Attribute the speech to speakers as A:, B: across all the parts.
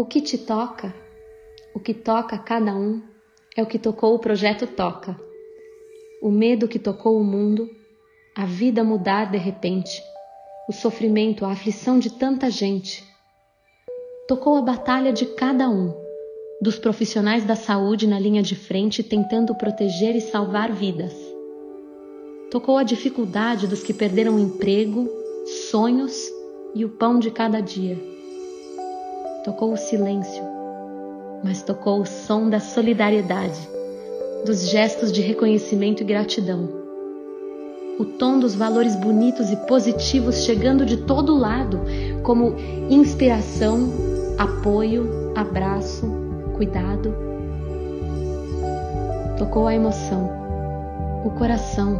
A: O que te toca, o que toca cada um, é o que tocou o projeto Toca. O medo que tocou o mundo, a vida mudar de repente, o sofrimento, a aflição de tanta gente. Tocou a batalha de cada um, dos profissionais da saúde na linha de frente tentando proteger e salvar vidas. Tocou a dificuldade dos que perderam emprego, sonhos e o pão de cada dia. Tocou o silêncio, mas tocou o som da solidariedade, dos gestos de reconhecimento e gratidão. O tom dos valores bonitos e positivos chegando de todo lado, como inspiração, apoio, abraço, cuidado. Tocou a emoção, o coração,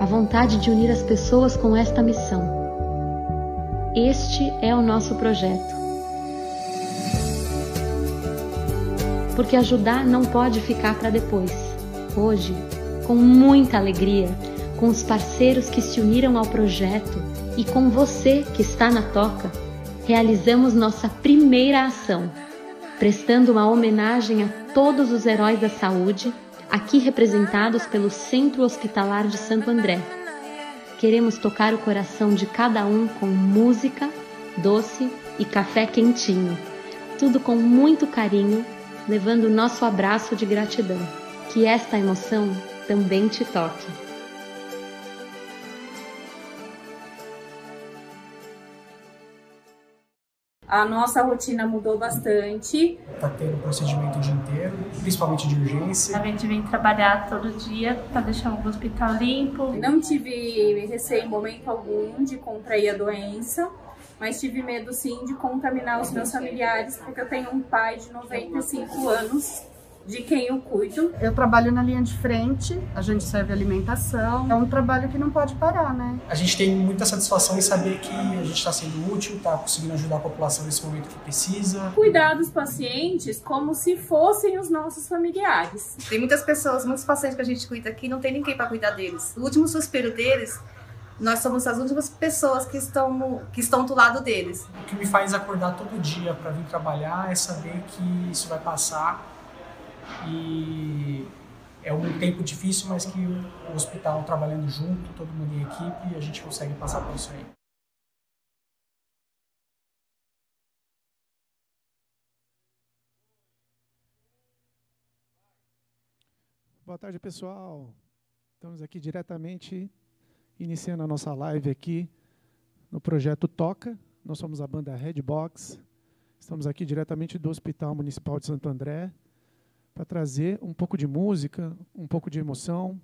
A: a vontade de unir as pessoas com esta missão este é o nosso projeto. Porque ajudar não pode ficar para depois. Hoje, com muita alegria, com os parceiros que se uniram ao projeto e com você que está na toca, realizamos nossa primeira ação, prestando uma homenagem a todos os heróis da saúde, aqui representados pelo Centro Hospitalar de Santo André queremos tocar o coração de cada um com música, doce e café quentinho. Tudo com muito carinho, levando o nosso abraço de gratidão. Que esta emoção também te toque.
B: A nossa rotina mudou bastante.
C: Tá tendo procedimento o dia inteiro, principalmente de urgência.
D: A gente vem trabalhar todo dia para deixar o hospital limpo.
B: Não tive receio em momento algum de contrair a doença, mas tive medo sim de contaminar os meus familiares, porque eu tenho um pai de 95 anos de quem eu cuido.
E: Eu trabalho na linha de frente, a gente serve alimentação. É um trabalho que não pode parar, né?
C: A gente tem muita satisfação em saber que a gente está sendo útil, está conseguindo ajudar a população nesse momento que precisa.
B: Cuidar dos pacientes como se fossem os nossos familiares.
F: Tem muitas pessoas, muitos pacientes que a gente cuida aqui, não tem ninguém para cuidar deles. O último suspiro deles nós somos as últimas pessoas que estão, que estão do lado deles.
C: O que me faz acordar todo dia para vir trabalhar é saber que isso vai passar e é um tempo difícil, mas que o hospital trabalhando junto, todo mundo em equipe, a gente consegue passar por isso aí.
G: Boa tarde, pessoal. Estamos aqui diretamente iniciando a nossa live aqui no projeto Toca. Nós somos a banda Redbox. Estamos aqui diretamente do Hospital Municipal de Santo André para trazer um pouco de música, um pouco de emoção,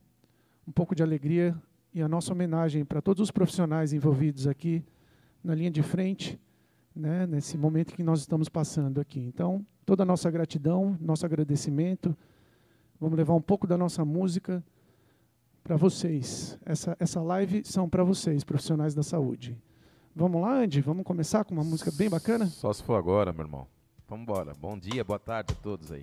G: um pouco de alegria e a nossa homenagem para todos os profissionais envolvidos aqui na linha de frente, né, nesse momento que nós estamos passando aqui. Então, toda a nossa gratidão, nosso agradecimento. Vamos levar um pouco da nossa música para vocês. Essa, essa live são para vocês, profissionais da saúde. Vamos lá, Andy? Vamos começar com uma música bem bacana?
H: Só se for agora, meu irmão. Vamos embora. Bom dia, boa tarde a todos aí.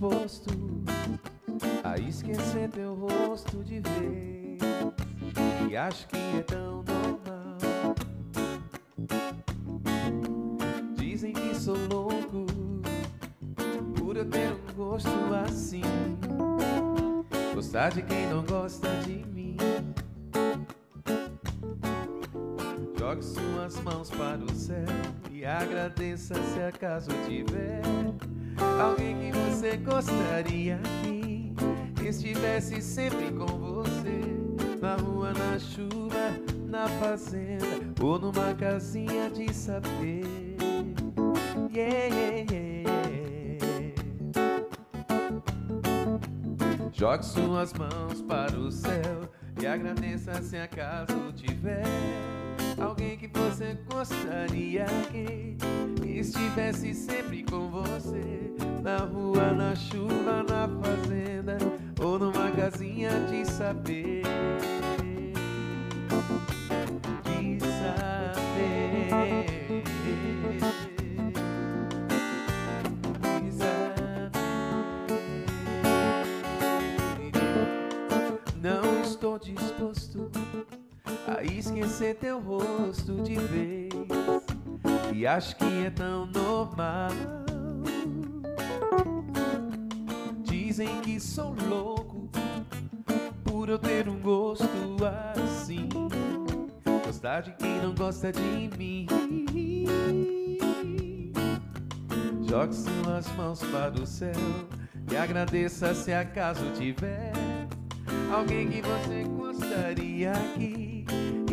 I: Disposto a esquecer teu rosto de vez. E acho que é tão normal. Dizem que sou louco por eu ter um gosto assim. Gostar de quem não gosta de mim. Jogue suas mãos para o céu e agradeça se acaso tiver alguém que você gostaria que estivesse sempre com você. Na rua, na chuva, na fazenda ou numa casinha de saber. Yeah, yeah, yeah. Jogue suas mãos para o céu e agradeça se acaso tiver alguém que você gostaria que estivesse sempre com você. Na rua, na chuva, na fazenda ou numa casinha de saber. De saber. De saber. Não estou a esquecer teu rosto de vez. E acho que é tão normal. Dizem que sou louco por eu ter um gosto assim. Gostar de quem não gosta de mim. Jogue suas mãos para o céu e agradeça se acaso tiver alguém que você gostaria que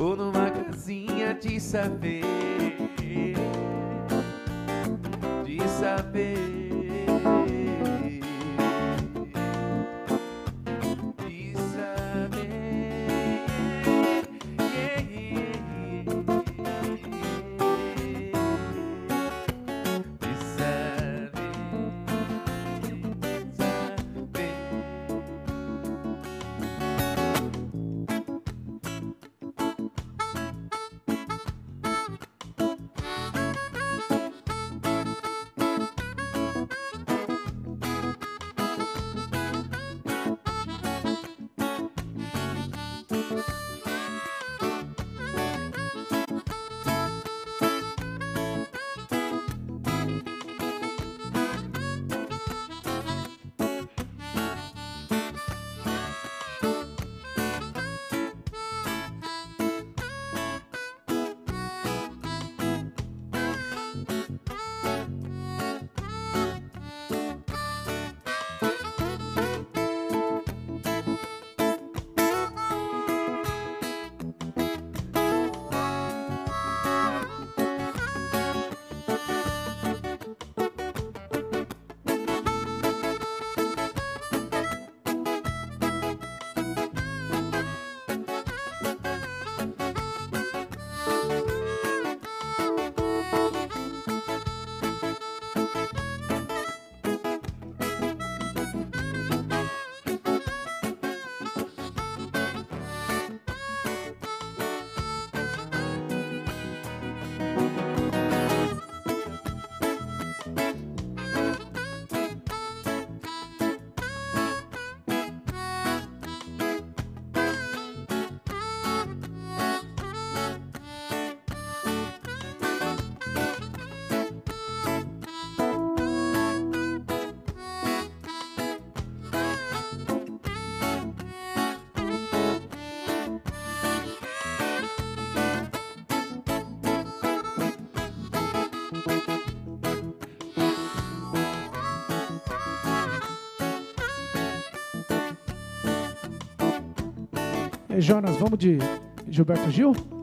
I: ou numa casinha de saber. De saber.
G: Jonas, vamos de Gilberto Gil?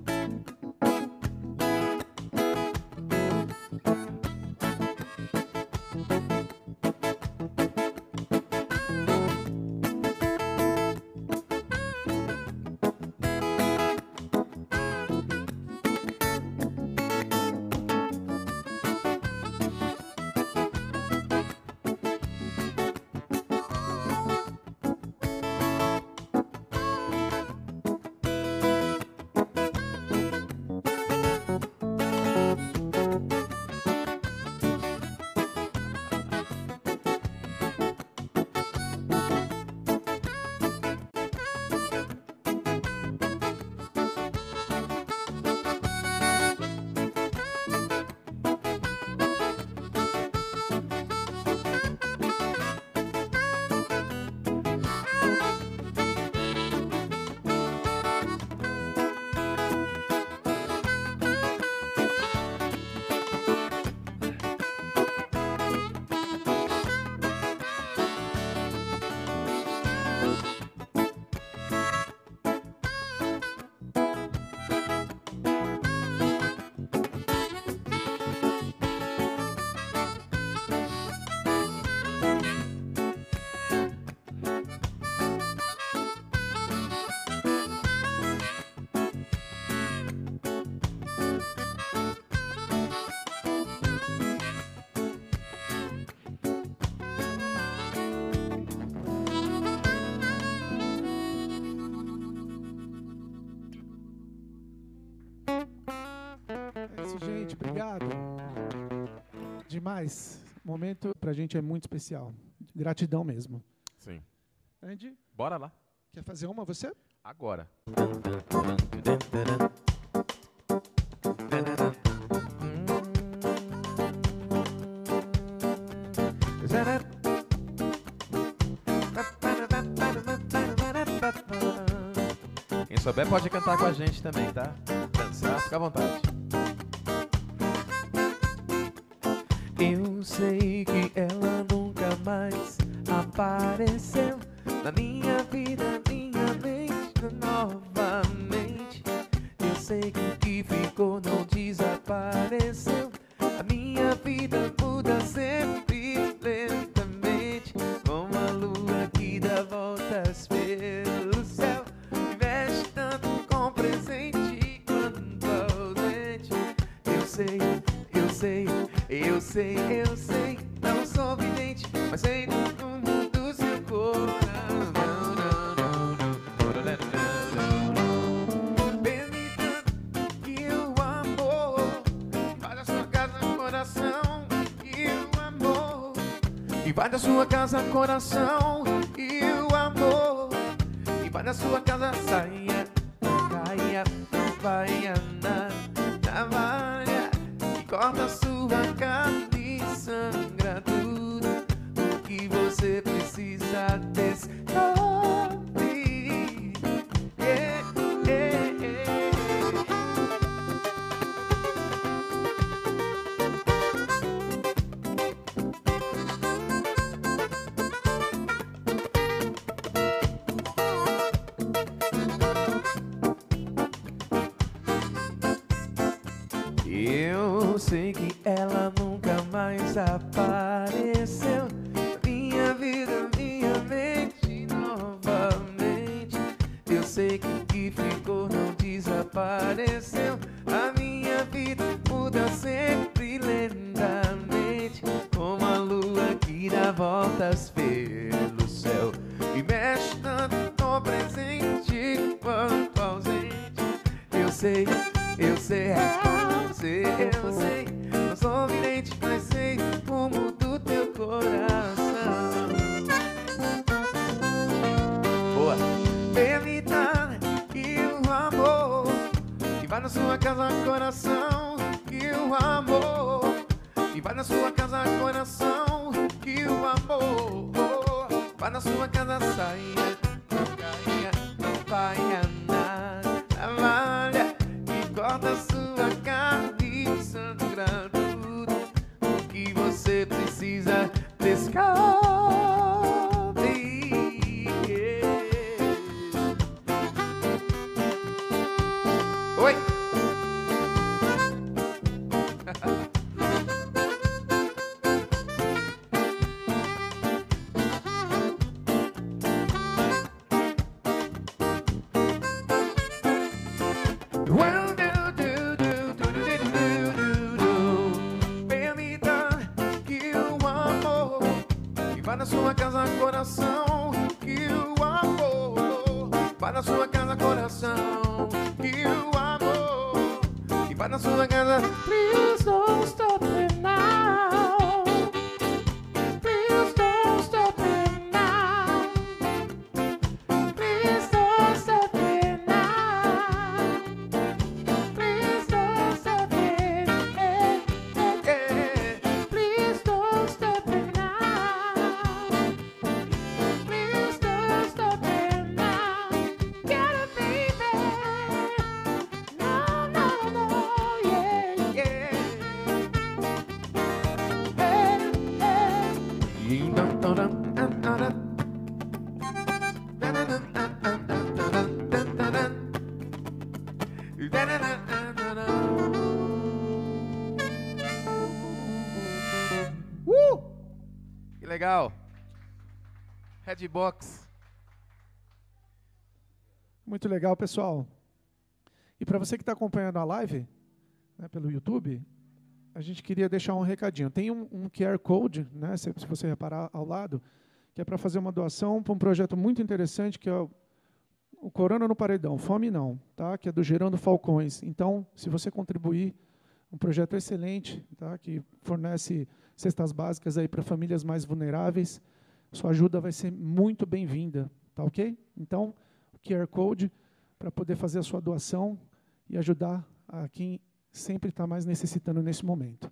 G: momento para a gente é muito especial. Gratidão mesmo.
I: Sim.
G: Andy?
I: Bora lá.
G: Quer fazer uma você?
I: Agora. Quem souber pode cantar com a gente também, tá? Dançar, fica à vontade.
J: sei que ela nunca mais apareceu na minha coração e o amor. E vai na sua casa,
I: sai. Legal. Redbox.
G: Muito legal, pessoal. E para você que está acompanhando a live né, pelo YouTube, a gente queria deixar um recadinho. Tem um, um QR Code, né, se, se, você reparar ao lado, que é para fazer uma doação para um projeto muito interessante que é o, o Corona no Paredão, Fome Não, tá? que é do Gerando Falcões. Então, se você contribuir, um projeto excelente, tá? que fornece cestas básicas aí para famílias mais vulneráveis. Sua ajuda vai ser muito bem-vinda, tá ok? Então, o QR Code para poder fazer a sua doação e ajudar a quem sempre está mais necessitando nesse momento.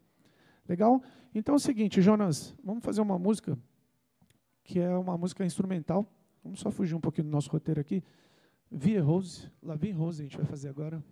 G: Legal? Então é o seguinte, Jonas, vamos fazer uma música que é uma música instrumental. Vamos só fugir um pouquinho do nosso roteiro aqui. Vie Rose, La Vie Rose, a gente vai fazer agora.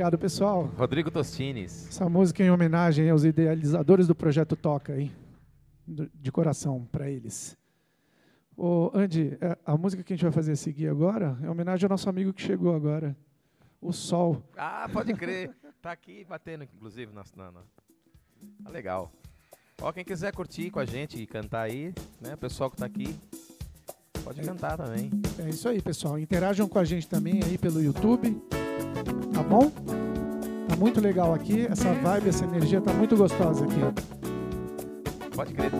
G: Obrigado, pessoal.
I: Rodrigo Tostines.
G: Essa música é em homenagem aos idealizadores do projeto Toca aí, de coração para eles. Ô, Andy, é, a música que a gente vai fazer seguir agora é homenagem ao nosso amigo que chegou agora, o Sol.
I: Ah, pode crer. tá aqui batendo, inclusive, na, na, na... Tá legal. Ó, quem quiser curtir com a gente e cantar aí, né? O pessoal que tá aqui, pode é, cantar também.
G: É isso aí, pessoal. Interajam com a gente também aí pelo YouTube. Tá bom? Tá muito legal aqui, essa vibe, essa energia tá muito gostosa aqui.
I: Pode crer.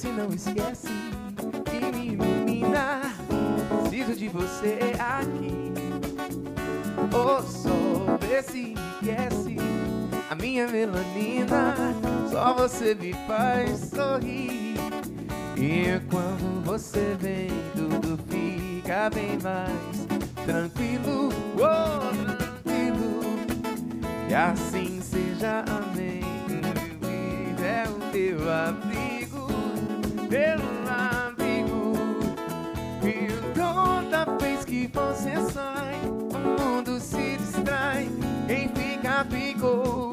I: Se não esquece fica, ficou.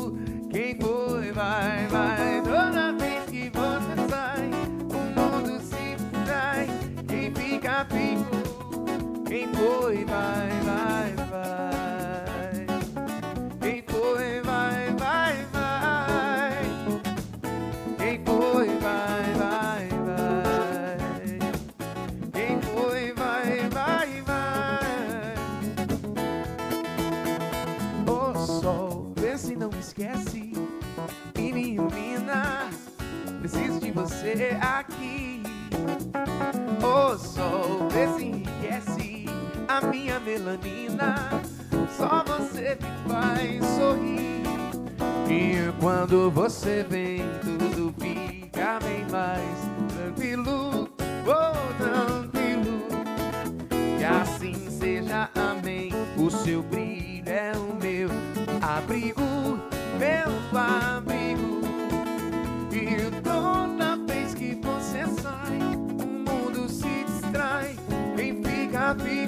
I: Aqui. O sol, vê se enriquece a minha melanina. Só você me faz sorrir. E quando você vem, tudo fica bem mais tranquilo. Oh, tranquilo. Que assim seja, amém. O seu brilho é o meu abrigo,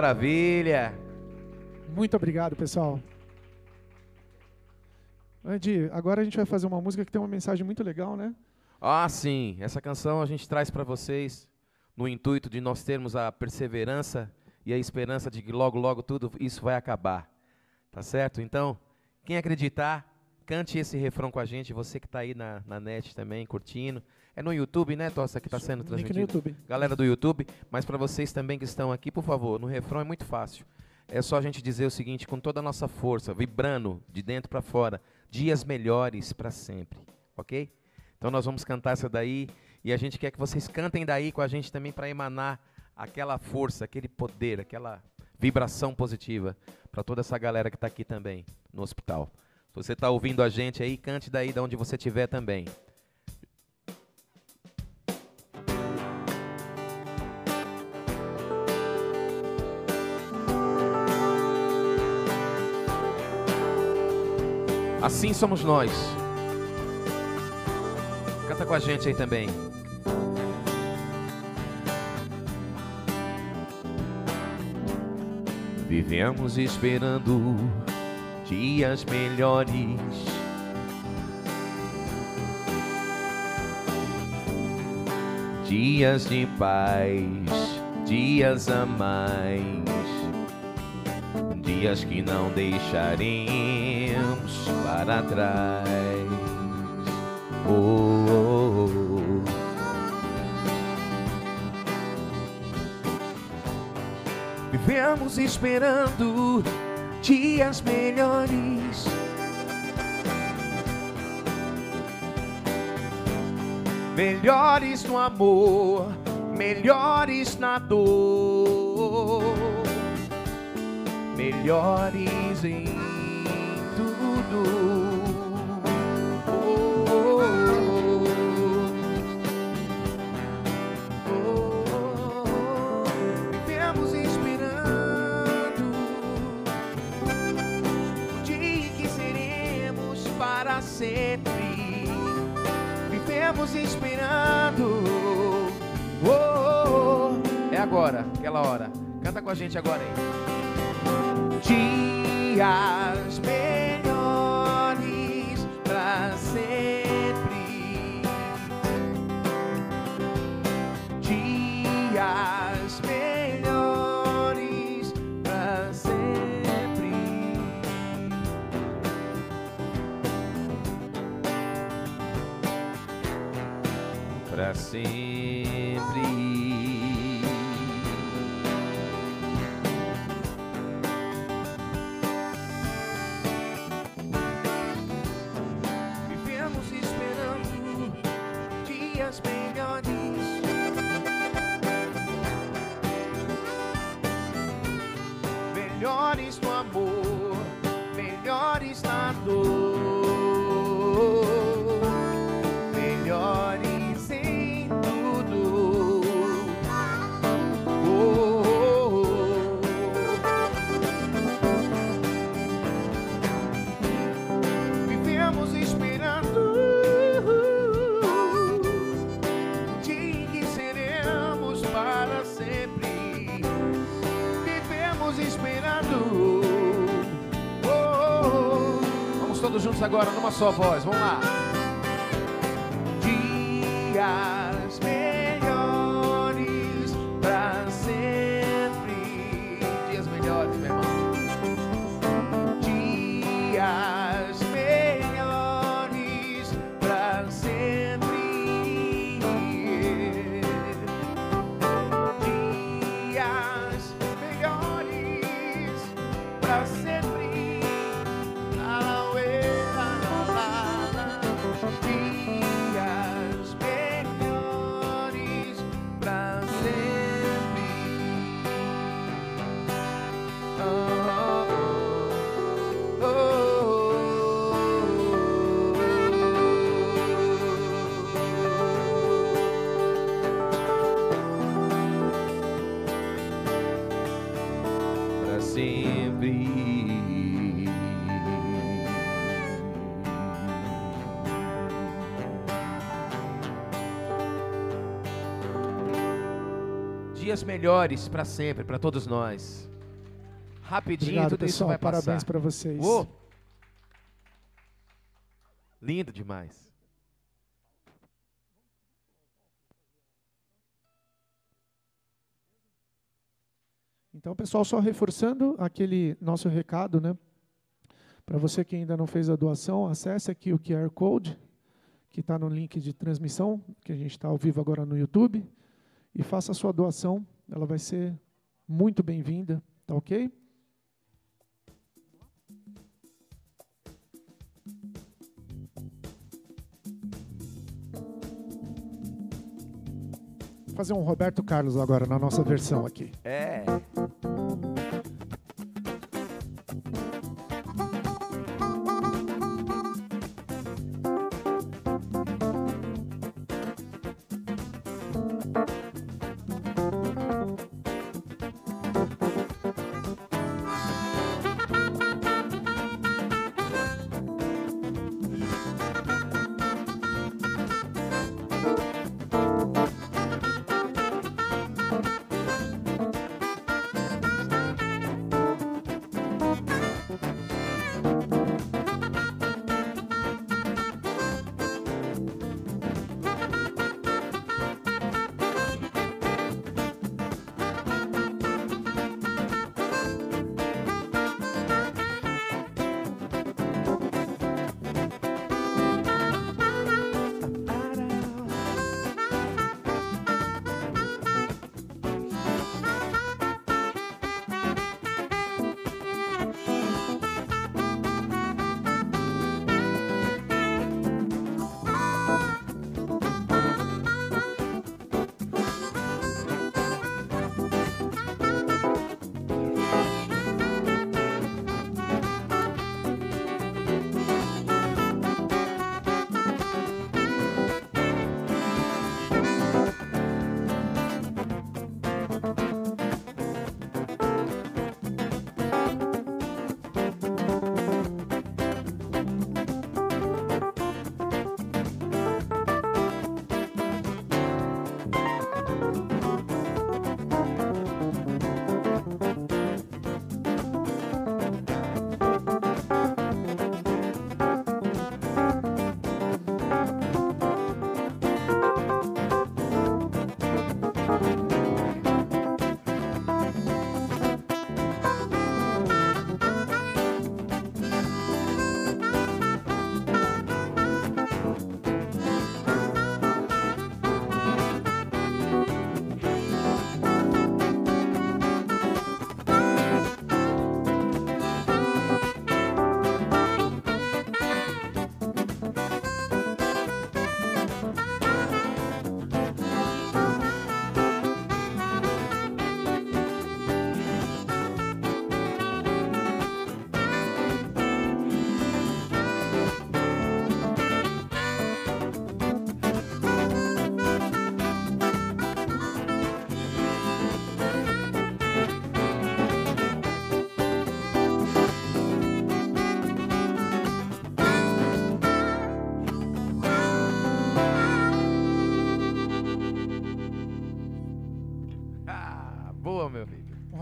I: Maravilha.
G: Muito obrigado, pessoal. Andy, agora a gente vai fazer uma música que tem uma mensagem muito legal, né?
H: Ah, sim. Essa canção a gente traz para vocês no intuito de nós termos a perseverança e a esperança de que logo, logo tudo isso vai acabar. Tá certo? Então, quem acreditar, cante esse refrão com a gente. Você que está aí na, na net também, curtindo. É no YouTube, né, Tossa, que está sendo
G: Link
H: transmitido?
G: no YouTube.
H: Galera do YouTube, mas para vocês também que estão aqui, por favor, no refrão é muito fácil. É só a gente dizer o seguinte, com toda a nossa força, vibrando de dentro para fora, dias melhores para sempre, ok? Então nós vamos cantar essa daí e a gente quer que vocês cantem daí com a gente também para emanar aquela força, aquele poder, aquela vibração positiva para toda essa galera que está aqui também no hospital. Se você está ouvindo a gente aí, cante daí de onde você estiver também. Assim somos nós. Canta com a gente aí também. Vivemos esperando dias melhores. Dias de paz, dias a mais. Dias que não deixaremos para trás. Oh, oh, oh. Vivemos esperando dias melhores. Melhores no amor, melhores na dor, melhores em tudo. sempre. Vivemos esperando.
I: Oh, oh, oh, É agora, aquela hora. Canta com a gente agora hein. Dias melhores pra sempre. Só voz. Vamos lá. Dias melhores para sempre, para todos nós. Rapidinho,
G: Obrigado,
I: tudo isso
G: pessoal.
I: vai passar.
G: Parabéns para vocês.
I: Ô! Lindo demais.
G: Então, pessoal, só reforçando aquele nosso recado, né? Para você que ainda não fez a doação, acesse aqui o QR Code, que está no link de transmissão, que a gente está ao vivo agora no YouTube, e faça a sua doação. Ela vai ser muito bem-vinda, tá ok? Fazer um Roberto Carlos agora na nossa versão aqui.
I: É.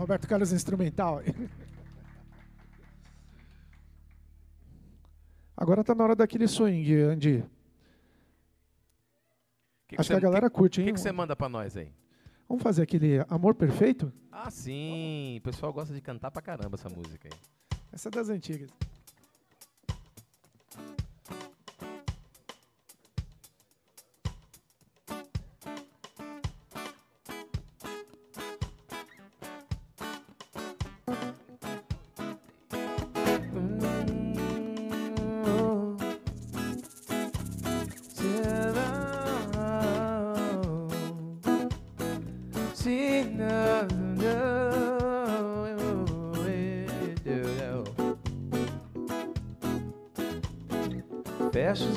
G: Roberto Carlos instrumental. Agora tá na hora daquele swing, Andy.
H: Que
G: Acho
H: você-
G: que a galera curte,
H: O
G: hein?
H: que, que você manda pra nós aí?
G: Vamos fazer aquele Amor Perfeito?
H: Ah, sim. O pessoal gosta de cantar pra caramba essa música aí.
G: Essa é das antigas.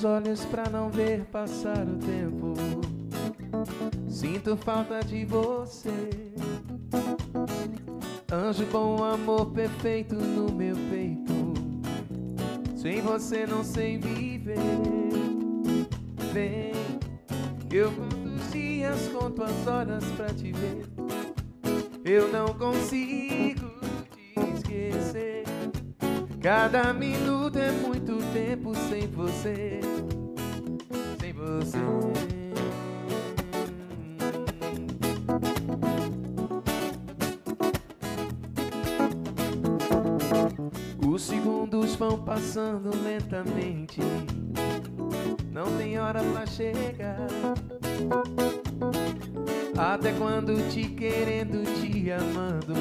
I: Os olhos pra não ver passar o tempo. Sinto falta de você. Anjo bom, amor perfeito no meu peito. Sem você não sei viver. Vem, eu conto os dias, conto as horas pra te ver. Eu não consigo te esquecer. Cada minuto é muito tempo sem você. Você. Os segundos vão passando lentamente. Não tem hora pra chegar. Até quando te querendo, te amando.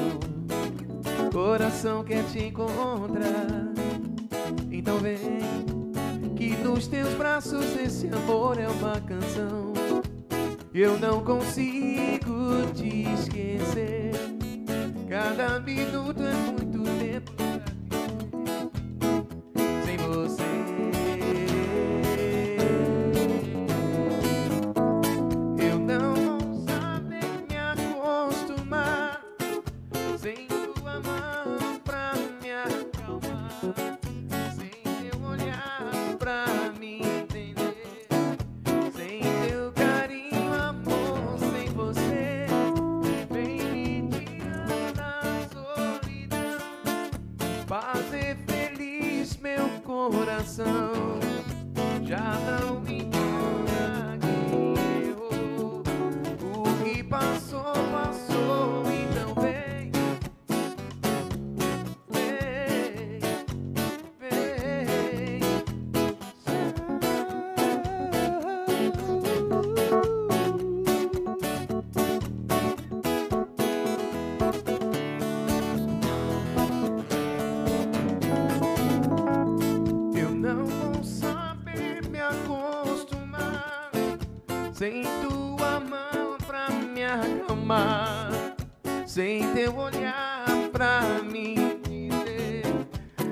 I: Coração quer te encontrar. Então vem, que nos teus braços esse amor é uma canção. Eu não consigo te esquecer. Cada minuto é muito coração. Já não quem errou, o que passou, sem tua mão pra me acalmar, sem teu olhar pra me dizer,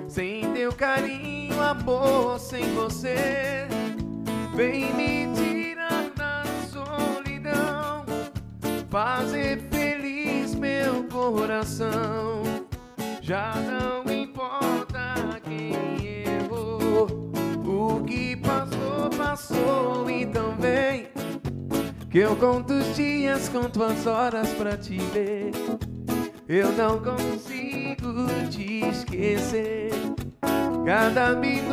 I: sem teu carinho, amor, sem você. Vem me conto os dias, conto as horas pra te ver. Eu não consigo te esquecer. Cada minuto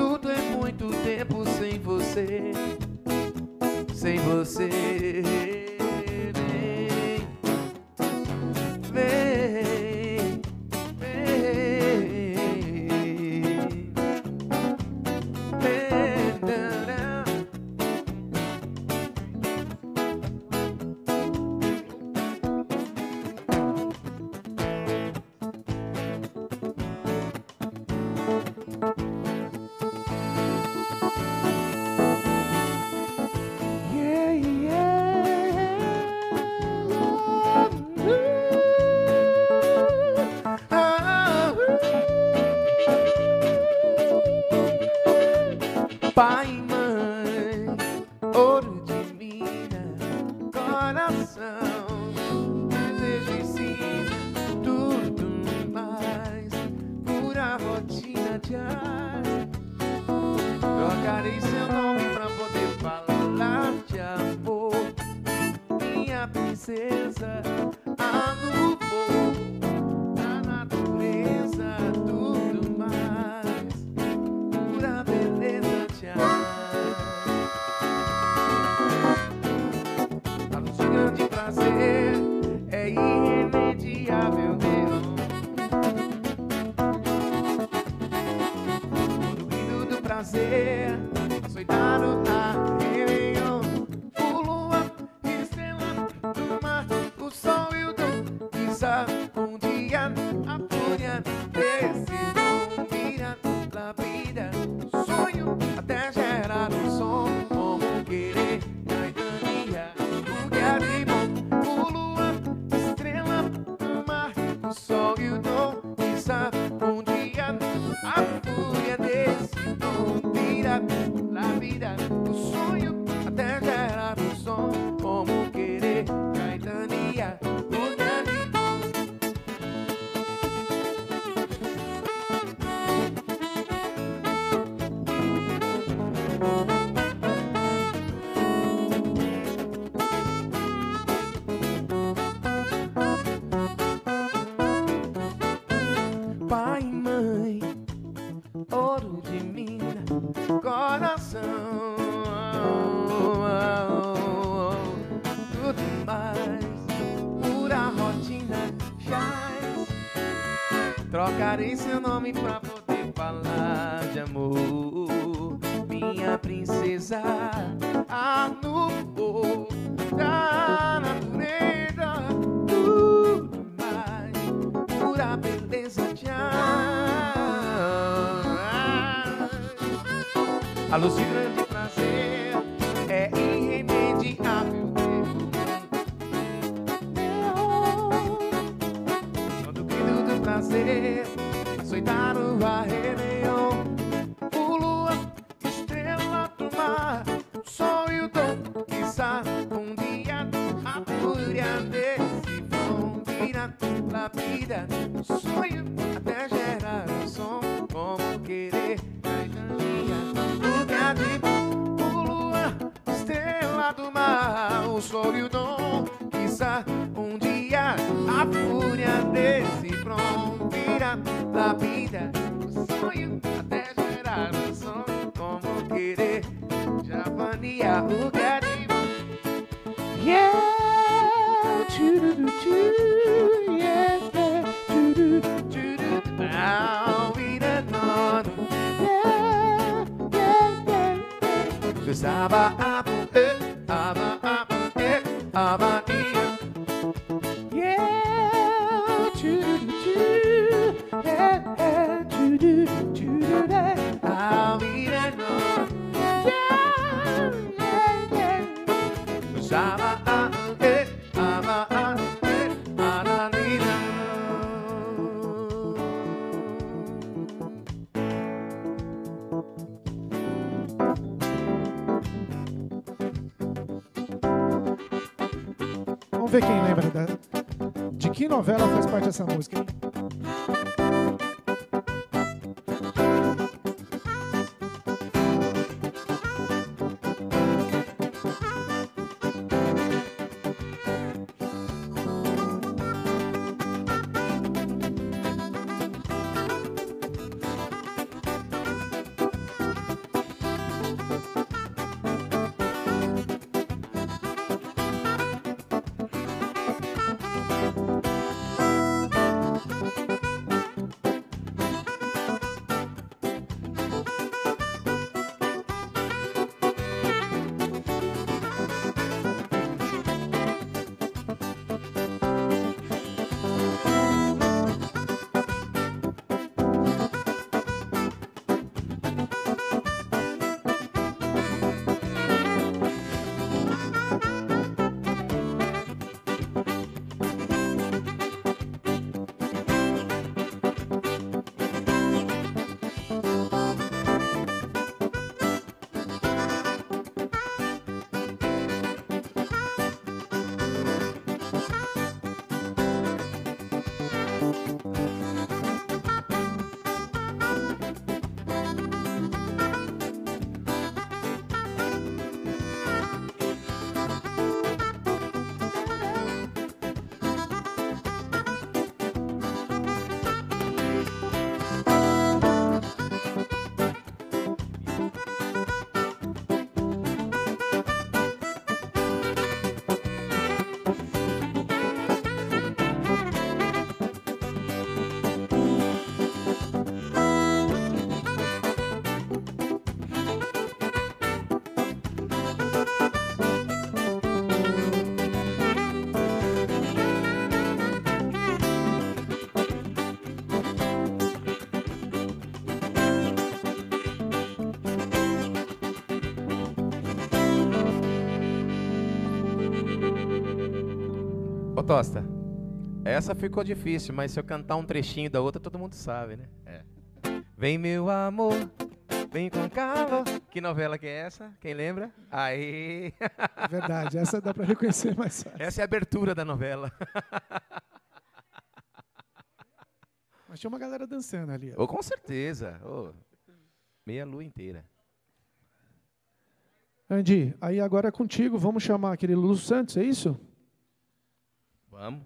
I: Preparei seu nome pra poder falar de amor. Minha princesa, a nuvem da natureza, tudo mais, pura beleza de amor. A pasamos Tosta, essa ficou difícil, mas se eu cantar um trechinho da outra, todo mundo sabe, né? É. Vem meu amor, vem com calor. Que novela que é essa? Quem lembra? Aí.
G: Verdade, essa dá para reconhecer mais fácil.
I: Essa é a abertura da novela.
G: Mas tinha uma galera dançando ali.
I: Oh, com certeza. Oh, meia lua inteira.
G: Andy, aí agora é contigo. Vamos chamar aquele Lulu Santos, é isso?
I: Vamos.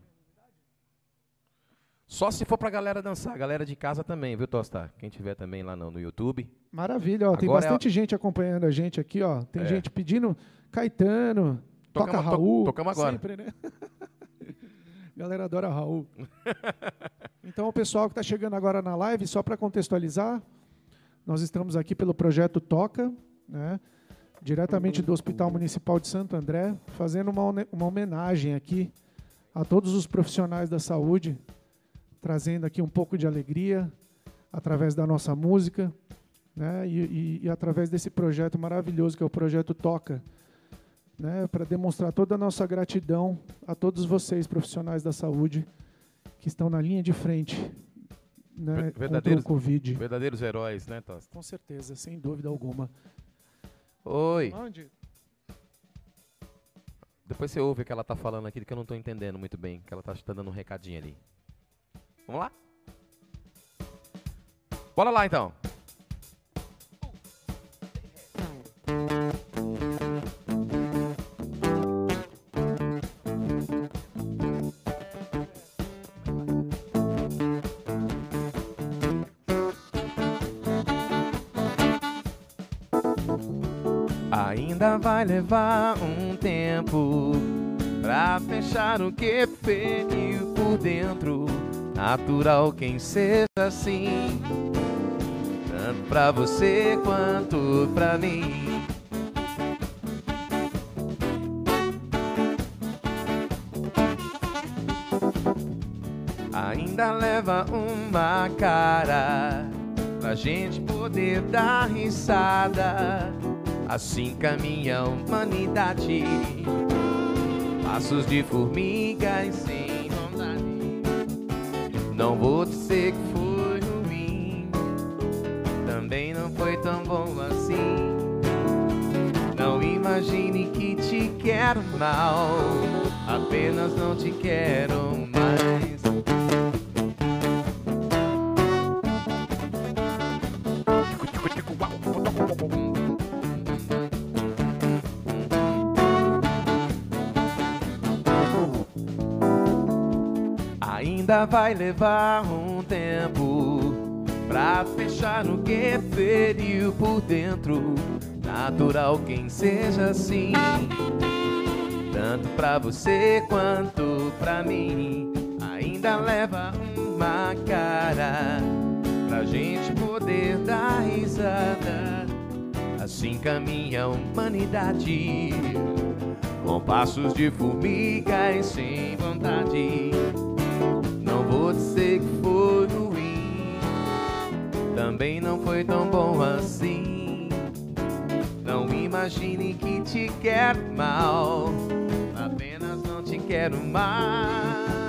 I: Só se for pra galera dançar, galera de casa também, viu, Tosta? Quem tiver também lá no, no YouTube.
G: Maravilha, ó, tem bastante é... gente acompanhando a gente aqui, ó. Tem é. gente pedindo Caetano, tocamos, toca Raul.
I: To, tocamos agora.
G: Sempre, né? galera adora Raul. então, o pessoal que está chegando agora na live, só para contextualizar, nós estamos aqui pelo projeto Toca, né? diretamente do Hospital Municipal de Santo André, fazendo uma, uma homenagem aqui a todos os profissionais da saúde trazendo aqui um pouco de alegria através da nossa música, né? E, e, e através desse projeto maravilhoso que é o projeto Toca, né? Para demonstrar toda a nossa gratidão a todos vocês profissionais da saúde que estão na linha de frente, né? Contra o Covid.
I: Verdadeiros heróis, né, Tosta?
G: Com certeza, sem dúvida alguma.
I: Oi. Onde? Depois você ouve o que ela está falando aqui, que eu não estou entendendo muito bem, que ela está tá dando um recadinho ali. Vamos lá? Bora lá então. Vai levar um tempo pra fechar o que feriu por dentro natural quem seja assim, tanto pra você quanto pra mim. Ainda leva uma cara pra gente poder dar risada. Assim caminha a humanidade, passos de formiga e sem não vou dizer que foi ruim, também não foi tão bom assim. Não imagine que te quero mal, apenas não te quero mais. Ainda vai levar um tempo pra fechar no que feriu por dentro. Natural quem seja assim, tanto pra você quanto pra mim. Ainda leva uma cara pra gente poder dar risada. Assim caminha a humanidade, com passos de formiga e sem vontade dizer que foi ruim, também não foi tão bom assim. Não imagine que te quero mal, apenas não te quero mais.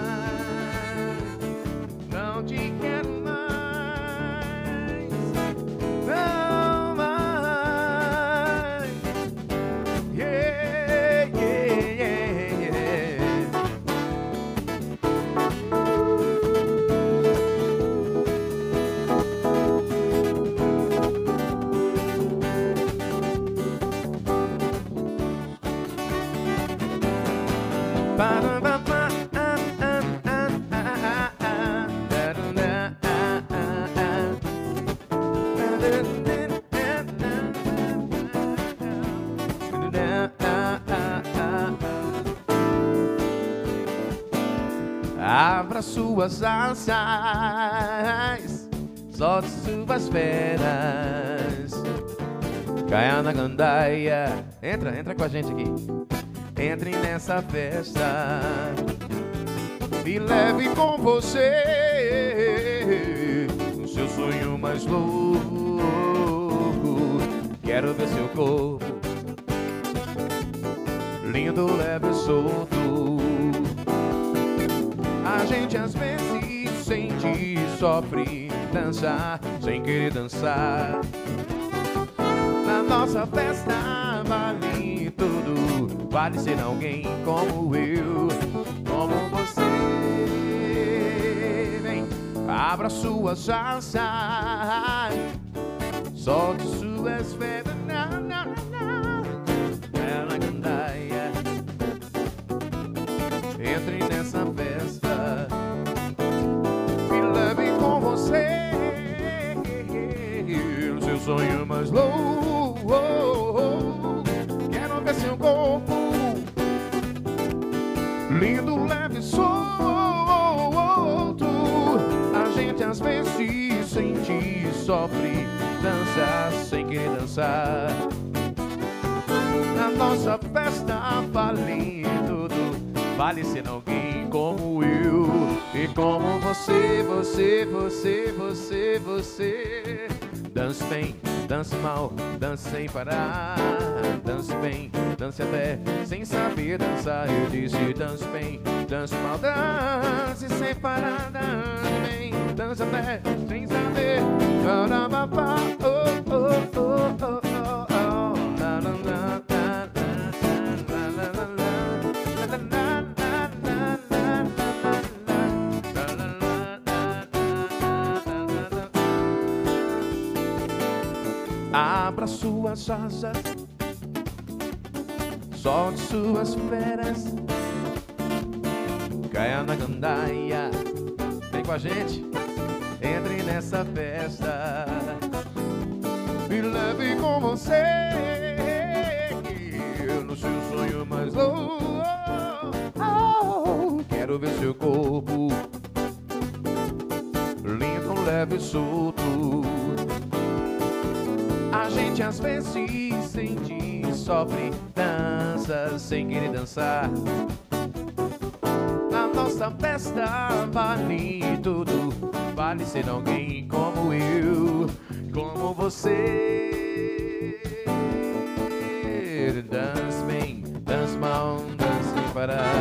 I: Suas asas, solte suas penas. Caia na gandaia, entra, entra com a gente aqui. Entre nessa festa, me leve com você no seu sonho mais louco. Quero ver seu corpo lindo, leve e solto A gente às vezes sente e sofre dançar sem querer dançar. Na nossa festa vale tudo, vale ser alguém como eu, como você. Vem, abra suas asas, solte suas febres. Não, não, não. Sonho mais louco. Quero ver seu corpo lindo, leve solto. A gente às vezes sente e sofre, dança sem querer dançar. Na nossa festa vale tudo, vale ser alguém como eu e como você, você, você, você, você. Dance bem, dance mal, dance sem parar. Dance bem, dance até sem saber dançar. Eu disse dance bem, dance mal, dance sem parar. Dance bem, dance até sem saber. Oh, oh, oh, oh, oh. Abra suas asas, solte suas feras, caia na gandaia, vem com a gente, entre nessa festa, me leve com você, no seu sonho mais louco. Quero ver seu corpo lindo, leve e solto. A gente às vezes sente e sofre, dança sem querer dançar. Na nossa festa vale tudo, vale ser alguém como eu, como você. Dance bem, dance mal, dance sem parar.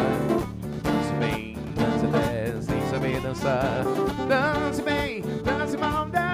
I: Dance bem, dance até sem saber dançar. Dance bem, dance mal, dance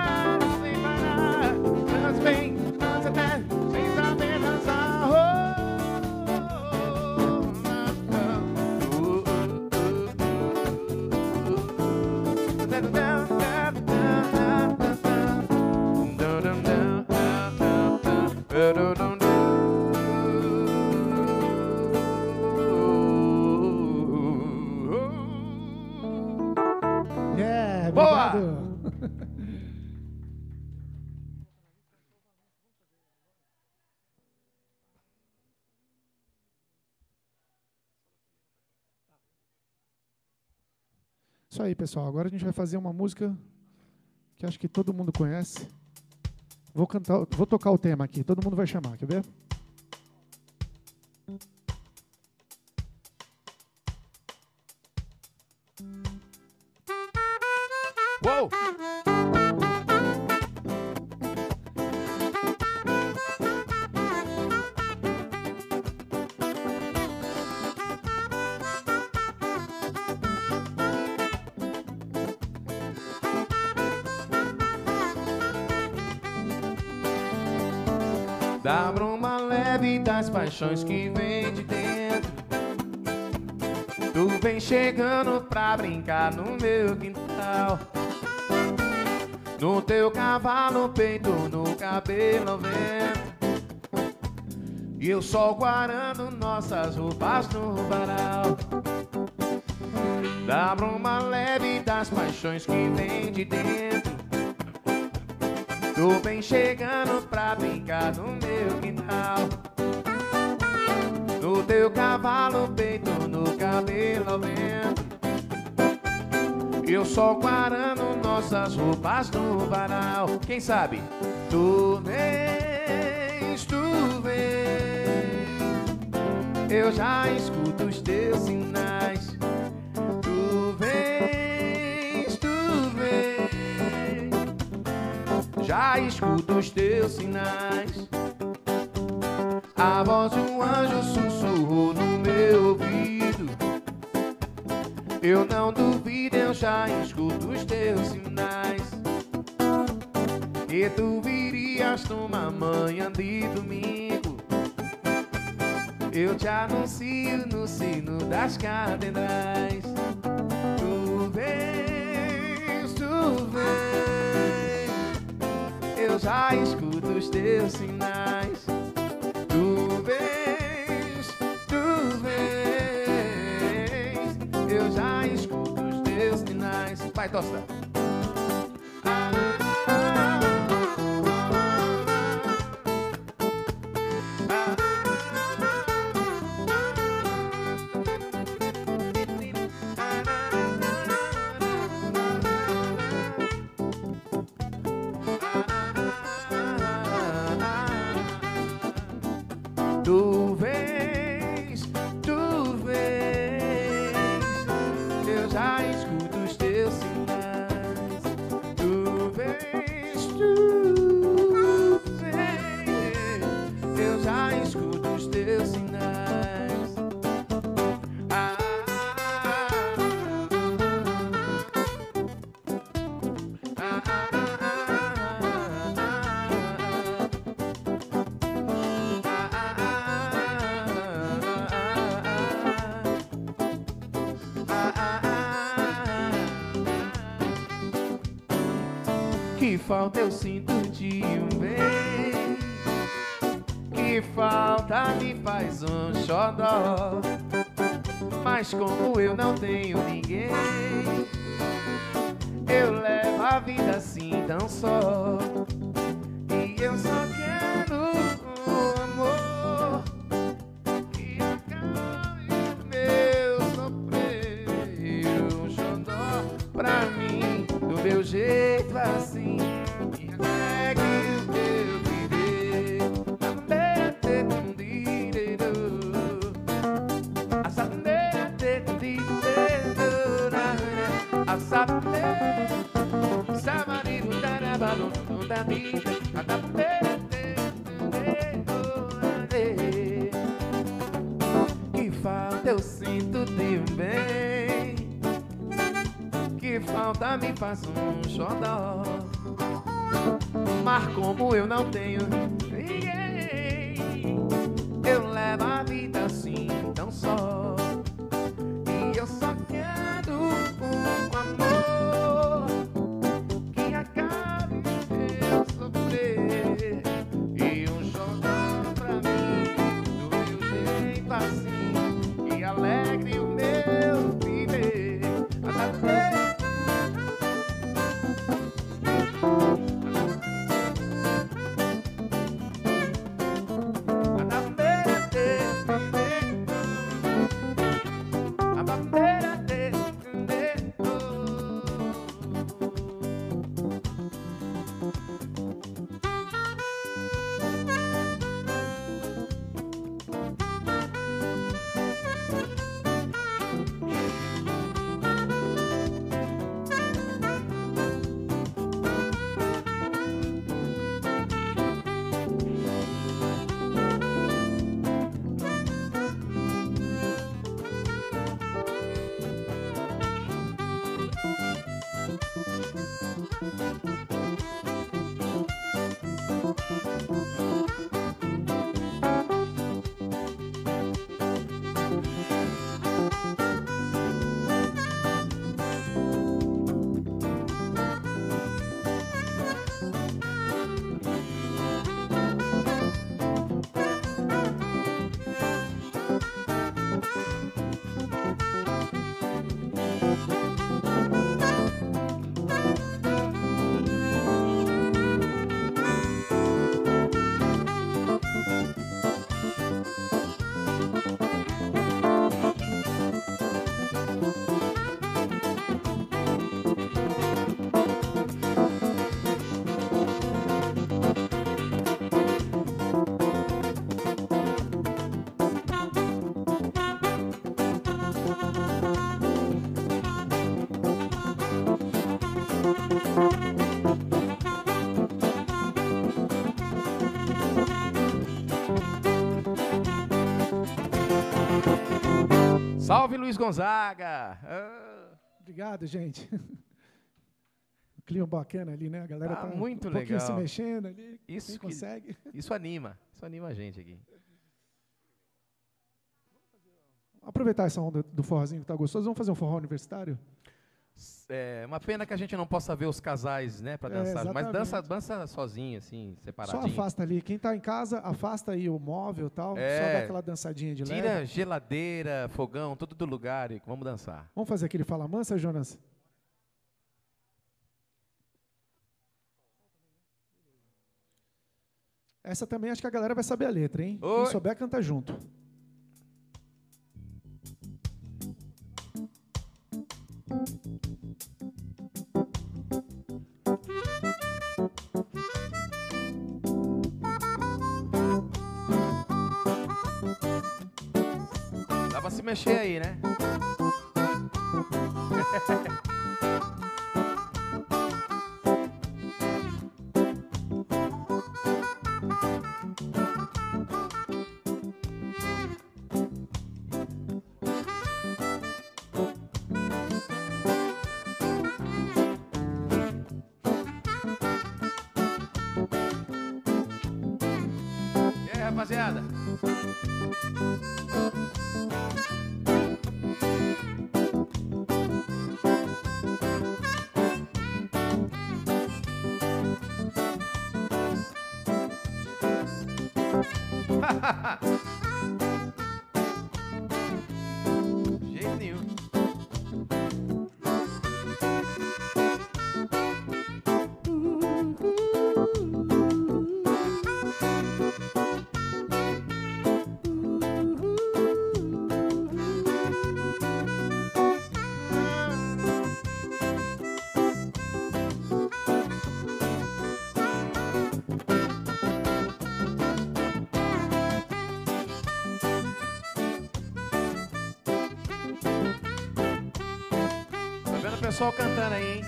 G: aí, pessoal. Agora a gente vai fazer uma música que acho que todo mundo conhece. Vou cantar, vou tocar o tema aqui. Todo mundo vai chamar, quer ver?
I: Uou! Da bruma leve das paixões que vem de dentro. Tu vem chegando pra brincar no meu quintal. No teu cavalo, peito, no cabelo vento. E eu só guardando nossas roupas no varal. Da bruma leve das paixões que vem de dentro Tu vem chegando pra brincar no meu quintal. No teu cavalo, peito, no cabelo vento. Eu só guardando nossas roupas no varal. Quem sabe? Tu vens, tu vens. Eu já escuto os teus sinais já escuto os teus sinais. A voz de um anjo sussurrou no meu ouvido. Eu não duvido, eu já escuto os teus sinais. Que tu virias numa manhã de domingo. Eu te anuncio no sino das catedrais. Tu vens, tu vens. Eu já escuto os teus sinais. Tu vens, tu vens. Eu já escuto os teus sinais. Vai, Tosta. Falta me faz um xodó. Mas como eu não tenho ninguém Eu Luiz Gonzaga! Ah.
G: Obrigado, gente. O clima bacana ali, né? A galera
I: Tá
G: tá,
I: muito
G: um pouquinho se
I: legal.
G: mexendo ali.
I: Isso que-
G: consegue.
I: Isso anima. Isso anima a gente aqui.
G: Aproveitar essa onda do forrozinho que tá gostoso. Vamos fazer um forró universitário?
I: É uma pena que a gente não possa ver os casais, né, para
G: É,
I: dançar. Mas dança, dança sozinho, assim,
G: Só
I: separadinho.
G: afasta ali. Quem tá em casa, afasta aí o móvel e tal. Só
I: É.
G: dá aquela dançadinha de
I: Tira
G: leve.
I: geladeira, fogão, tudo do lugar e vamos dançar.
G: Vamos fazer aquele fala mansa, Jonas? Essa também acho que a galera vai saber a letra, hein?
I: Oi.
G: Quem souber, canta junto.
I: Dá pra mexer aí, né? pessoal cantando aí, hein?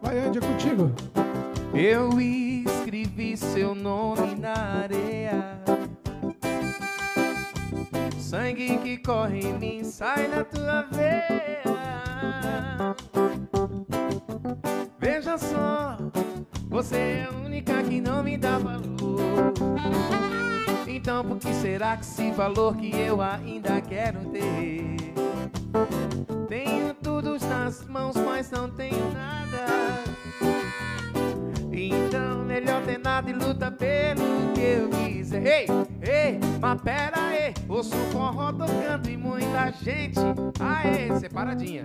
G: Vai, Andy, é contigo.
I: Eu escrevi seu nome na areia. Sangue que corre em mim sai na tua veia. Esse valor que eu ainda quero ter? Tenho tudo nas mãos, mas não tenho nada. Então melhor ter nada e luta pelo que eu quiser. Ei, ei, mas pera aí, ouço o forró tocando e muita gente. Aê, separadinha.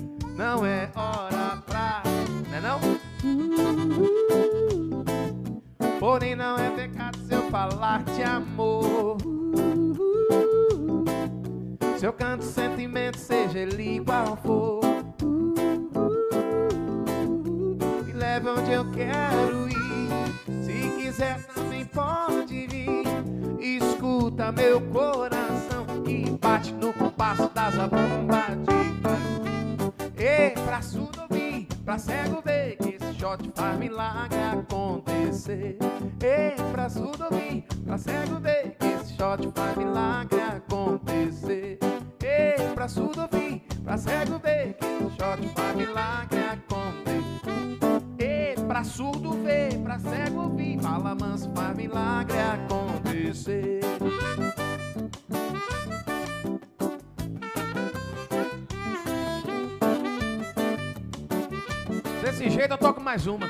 I: Jeito eu toco mais uma.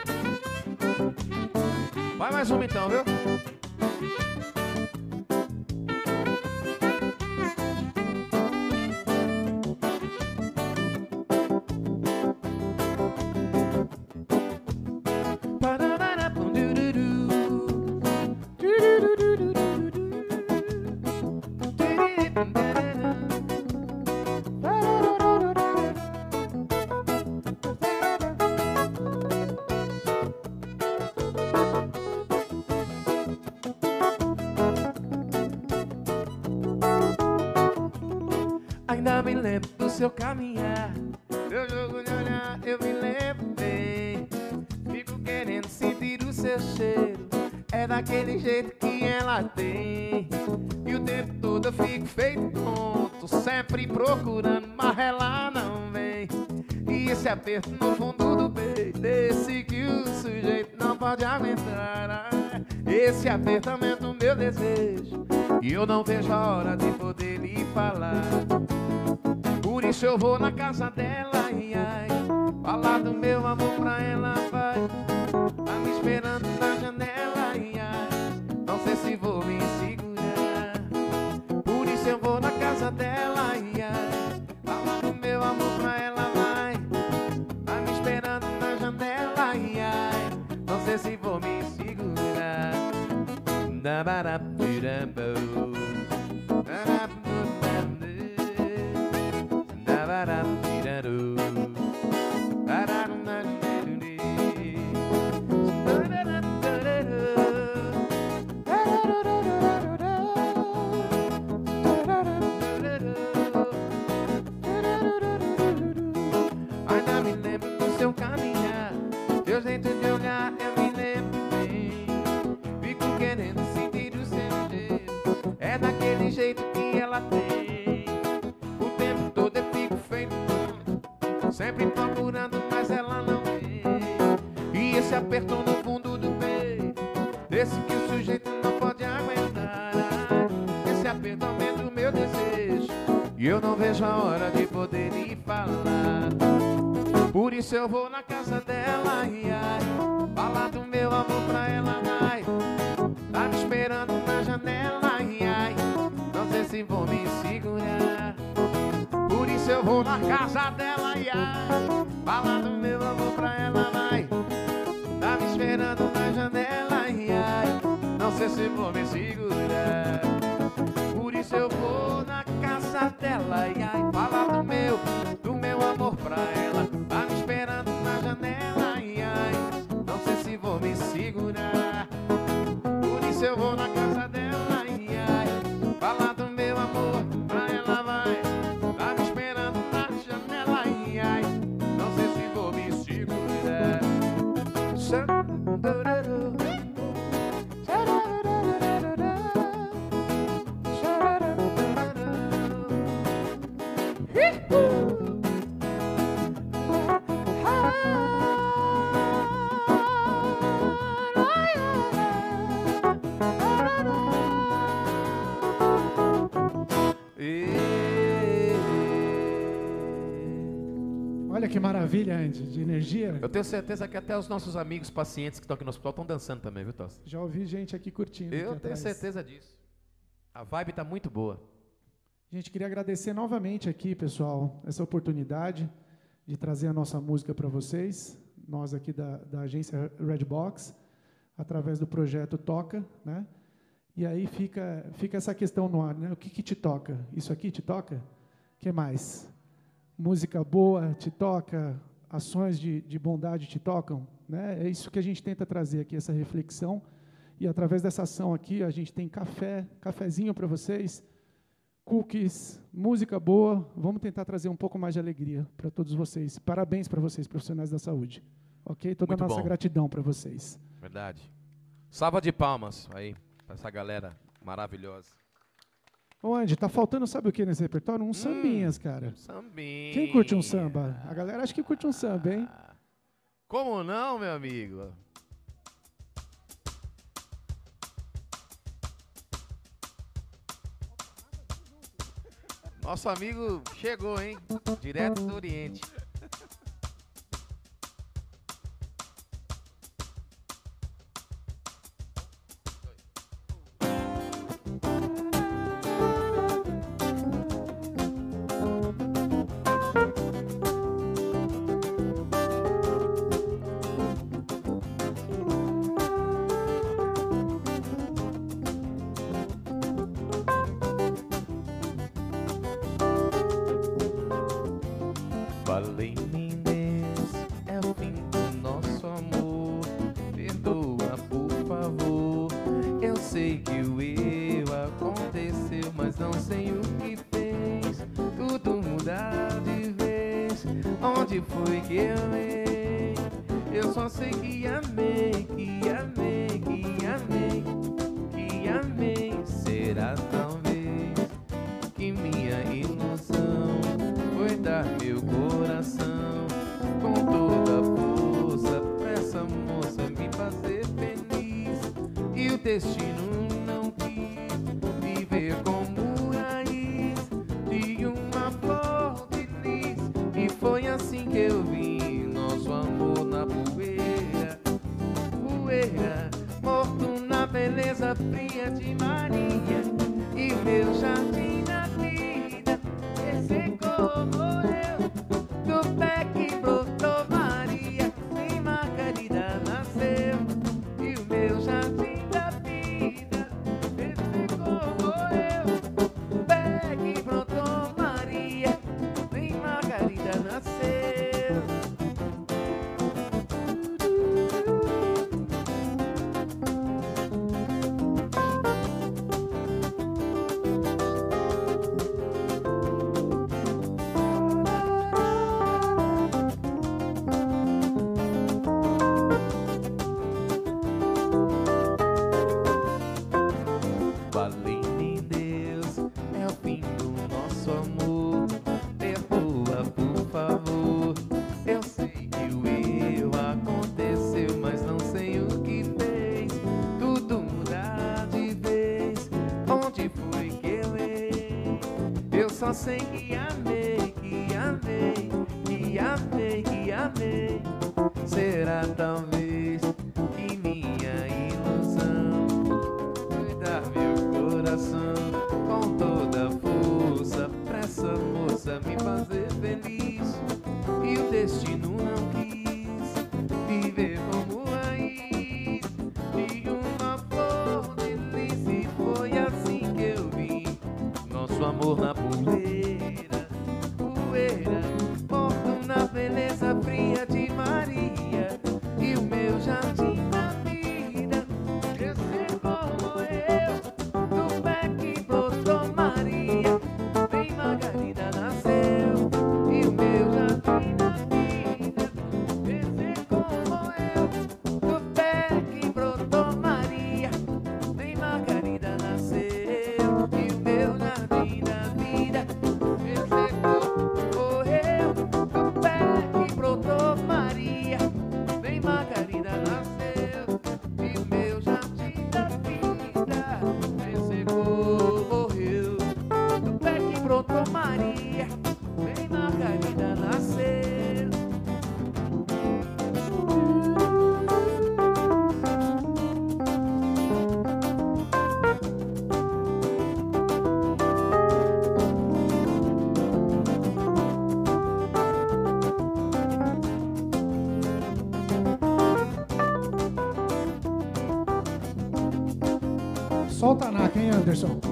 I: Vai mais uma então, viu? Seu caminhar. Seu jogo de olhar, eu me lembro bem. seu cheiro é daquele jeito que ela tem. E o tempo todo eu fico feito tonto, sempre procurando, mas ela não vem. E esse aperto no fundo do peito, desse que o sujeito não pode aguentar. Esse apertamento meu desejo, e eu não vejo a hora de poder lhe falar. Eu vou na casa dela, e eu não vejo a hora de poder lhe falar. Por isso eu vou na casa dela, ai, ai, falar do meu amor pra ela, ai. Tá me esperando na janela, ai, ai, não sei se vou me segurar. Por isso eu vou na casa dela, ai, ai, falar do meu amor pra ela, ai. Tá me esperando na janela, ai, ai, não sei se vou me segurar.
G: Olha que maravilha, Andy, de energia.
H: Eu tenho certeza que até os nossos amigos pacientes que estão aqui no hospital estão dançando também, viu, Tosse?
G: Já ouvi gente aqui curtindo.
H: Eu
G: aqui
H: tenho
G: atrás.
H: certeza disso. A vibe tá muito boa.
G: Gente, queria agradecer novamente aqui, pessoal, essa oportunidade de trazer a nossa música para vocês. Nós aqui da, da agência Redbox, através do projeto Toca, né? E aí fica, fica essa questão no ar, né? O que, que te toca? Isso aqui te toca? O que mais? Música boa te toca? Ações de, de bondade te tocam? Né? É isso que a gente tenta trazer aqui, essa reflexão. E através dessa ação aqui, a gente tem café, cafezinho para vocês, cookies, música boa. Vamos tentar trazer um pouco mais de alegria para todos vocês. Parabéns para vocês, profissionais da saúde. Ok? Toda
H: Muito
G: a nossa
H: bom.
G: gratidão para vocês.
H: Verdade. Salva de palmas aí pra essa galera maravilhosa.
G: Ô, Andy, tá faltando, sabe o que nesse repertório? Uns sambinhas, cara.
H: Hum, Sambinha.
G: Quem curte um samba? A galera acha que curte um samba, hein?
H: Como não, meu amigo? Nosso amigo chegou, hein? Direto do Oriente.
I: Sei que amei,
G: Anderson?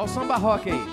I: Olha o samba rock aí.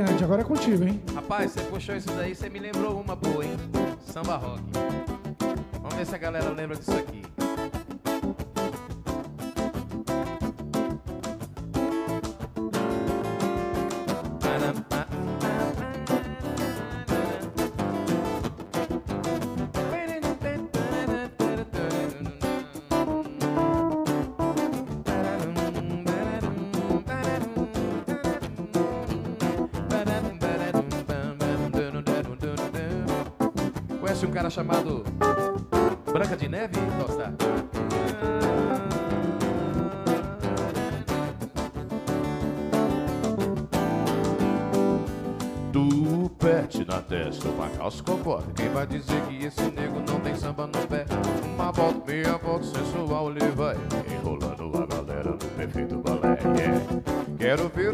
G: Agora é contigo, hein?
H: Rapaz, você puxou isso daí, você me lembrou uma boa, hein? Samba rock. Vamos ver se a galera lembra disso aqui. Chamado Branca de Neve, Costa?
I: Do pet na testa, uma calça cocota Quem vai dizer que esse nego não tem samba no pé? Uma volta, meia volta sensual ele vai Enrolando a galera no perfeito balé yeah. Quero ver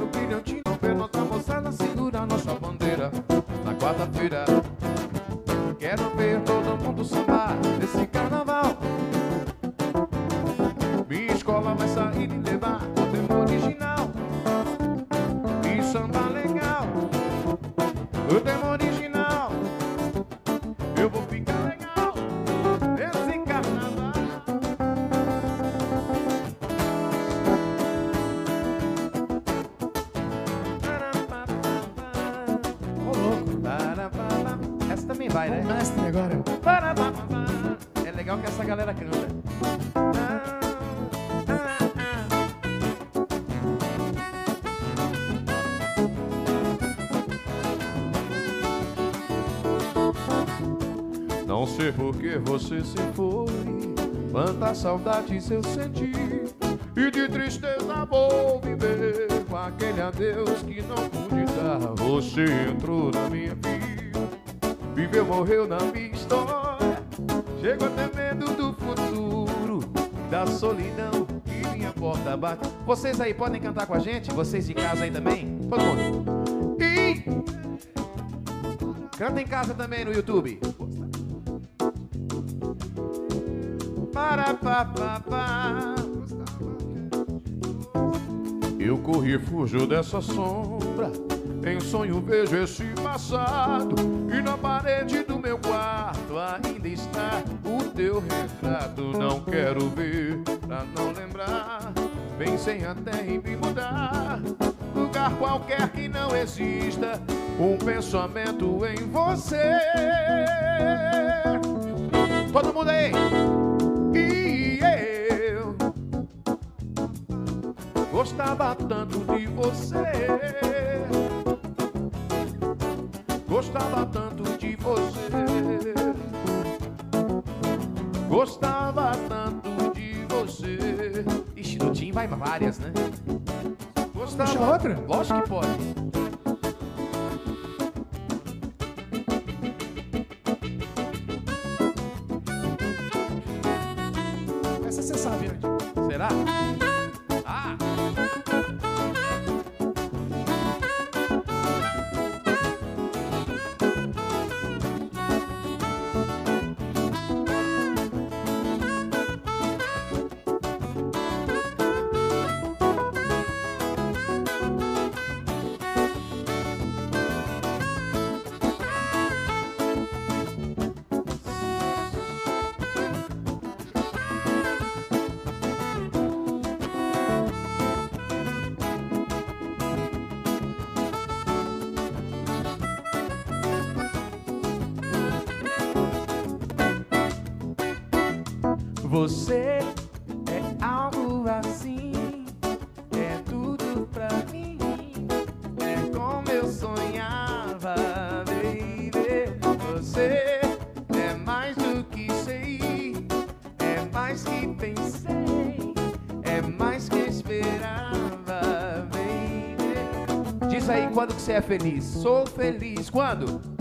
I: você se foi Quantas saudades eu senti E de tristeza vou viver Com aquele adeus que não pude dar Você entrou na minha vida Viveu, morreu na minha história Chego até medo do futuro
H: Da solidão que minha porta bate. Vocês aí podem cantar com a gente? Vocês de casa aí também? Todo mundo. E... Canta em casa também no YouTube.
I: Eu corri, fujo dessa sombra. Em sonho vejo esse passado. E na parede do meu quarto ainda está o teu retrato. Não quero ver pra não lembrar. Pensei até em me mudar. Lugar qualquer que não exista. Um pensamento em você.
H: Todo mundo aí.
I: Gostava tanto de você. Gostava tanto de você. Gostava tanto de você.
H: Ixi, do Tim vai várias, né?
I: Gostava.
G: Puxa outra?
H: Lógico que pode.
G: Você
I: é
H: feliz. Sou feliz. Quando?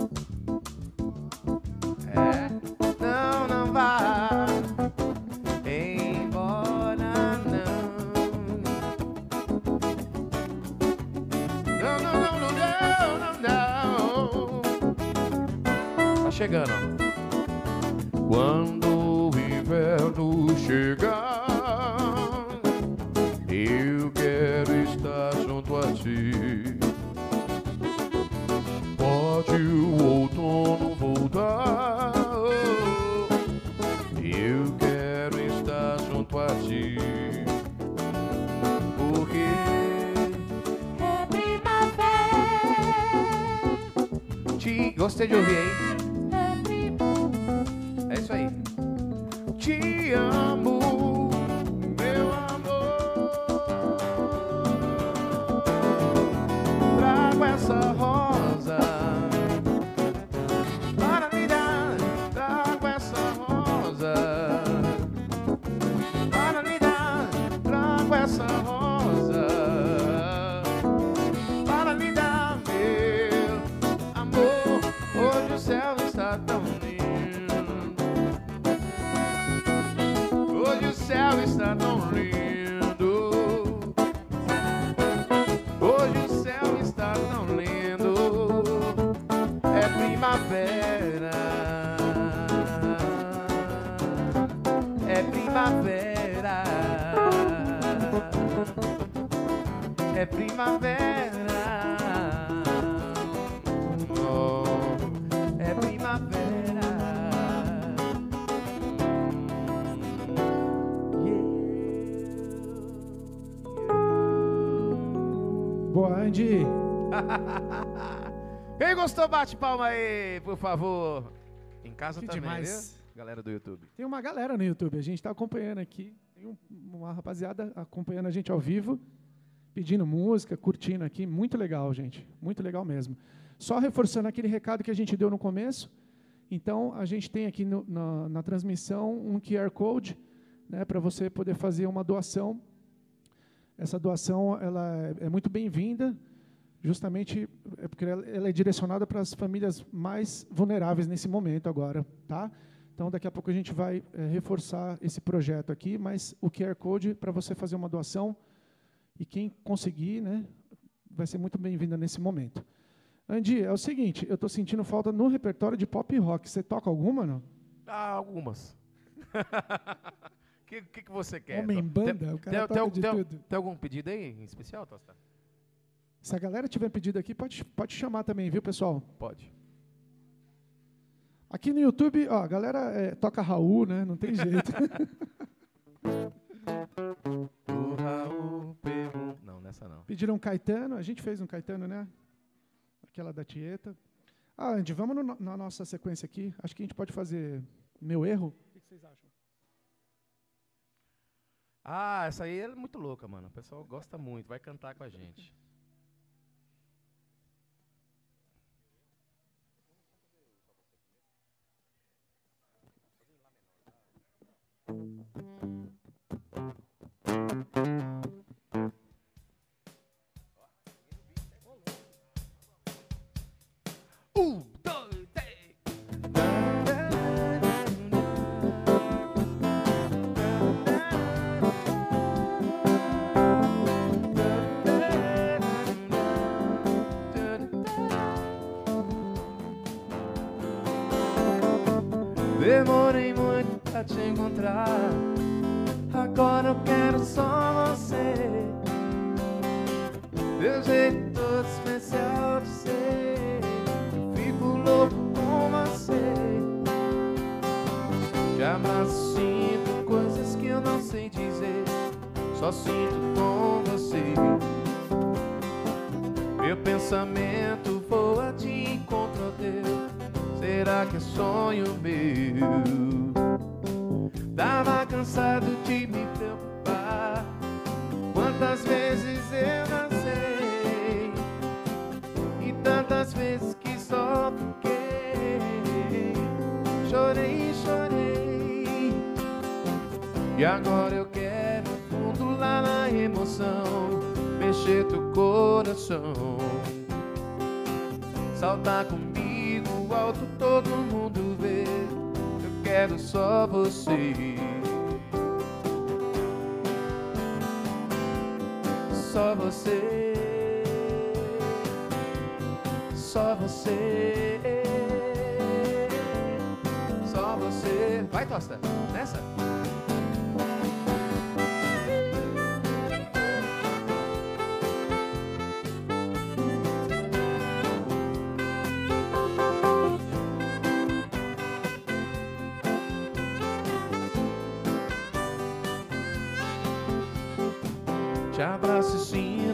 I: É
K: primavera. Oh, é primavera.
G: Boa, Andy.
I: Quem gostou, bate palma aí, por favor. Em casa
G: Que
I: também,
G: demais.
I: viu? Galera do YouTube.
G: Tem uma galera no YouTube, a gente está acompanhando aqui. Tem um- uma rapaziada acompanhando a gente ao vivo, pedindo música, curtindo aqui. Muito legal, gente. Muito legal mesmo. Só reforçando aquele recado que a gente deu no começo. Então, a gente tem aqui no- na, na transmissão um QR Code né, para você poder fazer uma doação. Essa doação ela é, é muito bem-vinda, justamente é porque ela, ela é direcionada para as famílias mais vulneráveis nesse momento agora, tá? Então, daqui a pouco a gente vai eh, reforçar esse projeto aqui, mas o QR Code para você fazer uma doação e quem conseguir, né, vai ser muito bem-vinda nesse momento. Andy, é o seguinte, eu estou sentindo falta no repertório de pop rock. Você toca alguma, não?
I: Ah, algumas. O que, que, que você quer?
G: Homem
I: Tem-
G: banda,
I: tem,
G: o cara
I: tem,
G: toca de
I: tem-
G: tudo.
I: tem algum pedido aí em especial, Tosta?
G: Se a galera tiver pedido aqui, pode, pode chamar também, viu, pessoal?
I: Pode.
G: Aqui no YouTube, ó, a galera eh, toca Raul, né? Não tem jeito.
I: Nessa não.
G: Pediram um Caetano, a gente fez um Caetano, né? Aquela da Tieta. Ah, Andy, vamos no- na nossa sequência aqui. Acho que a gente pode fazer Meu Erro. O que vocês acham?
I: Ah, essa aí é muito louca, mano. O pessoal gosta muito, vai cantar com a gente.
K: Quero só você. Só você. Só você. Só você.
I: Vai, Tosta. Nessa?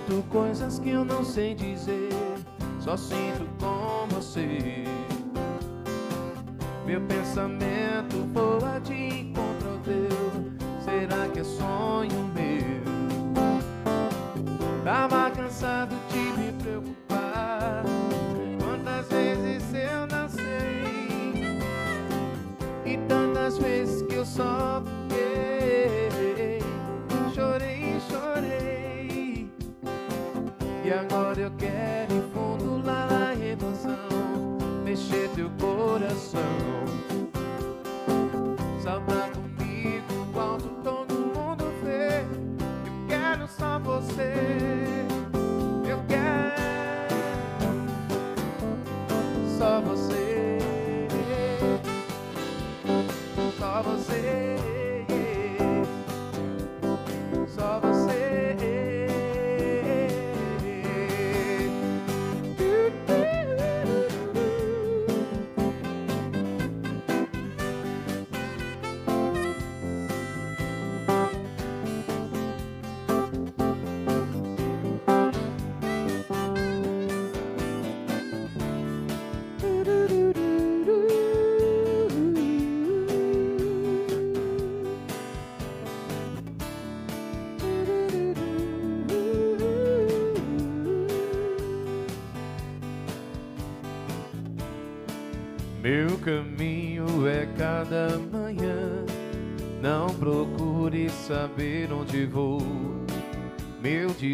K: Sinto coisas que eu não sei dizer. Só sinto com você.
I: Meu pensamento voa de encontro ao teu. Será que é sonho meu? Tava cansado de me preocupar. Quantas vezes eu não sei, e tantas vezes que eu só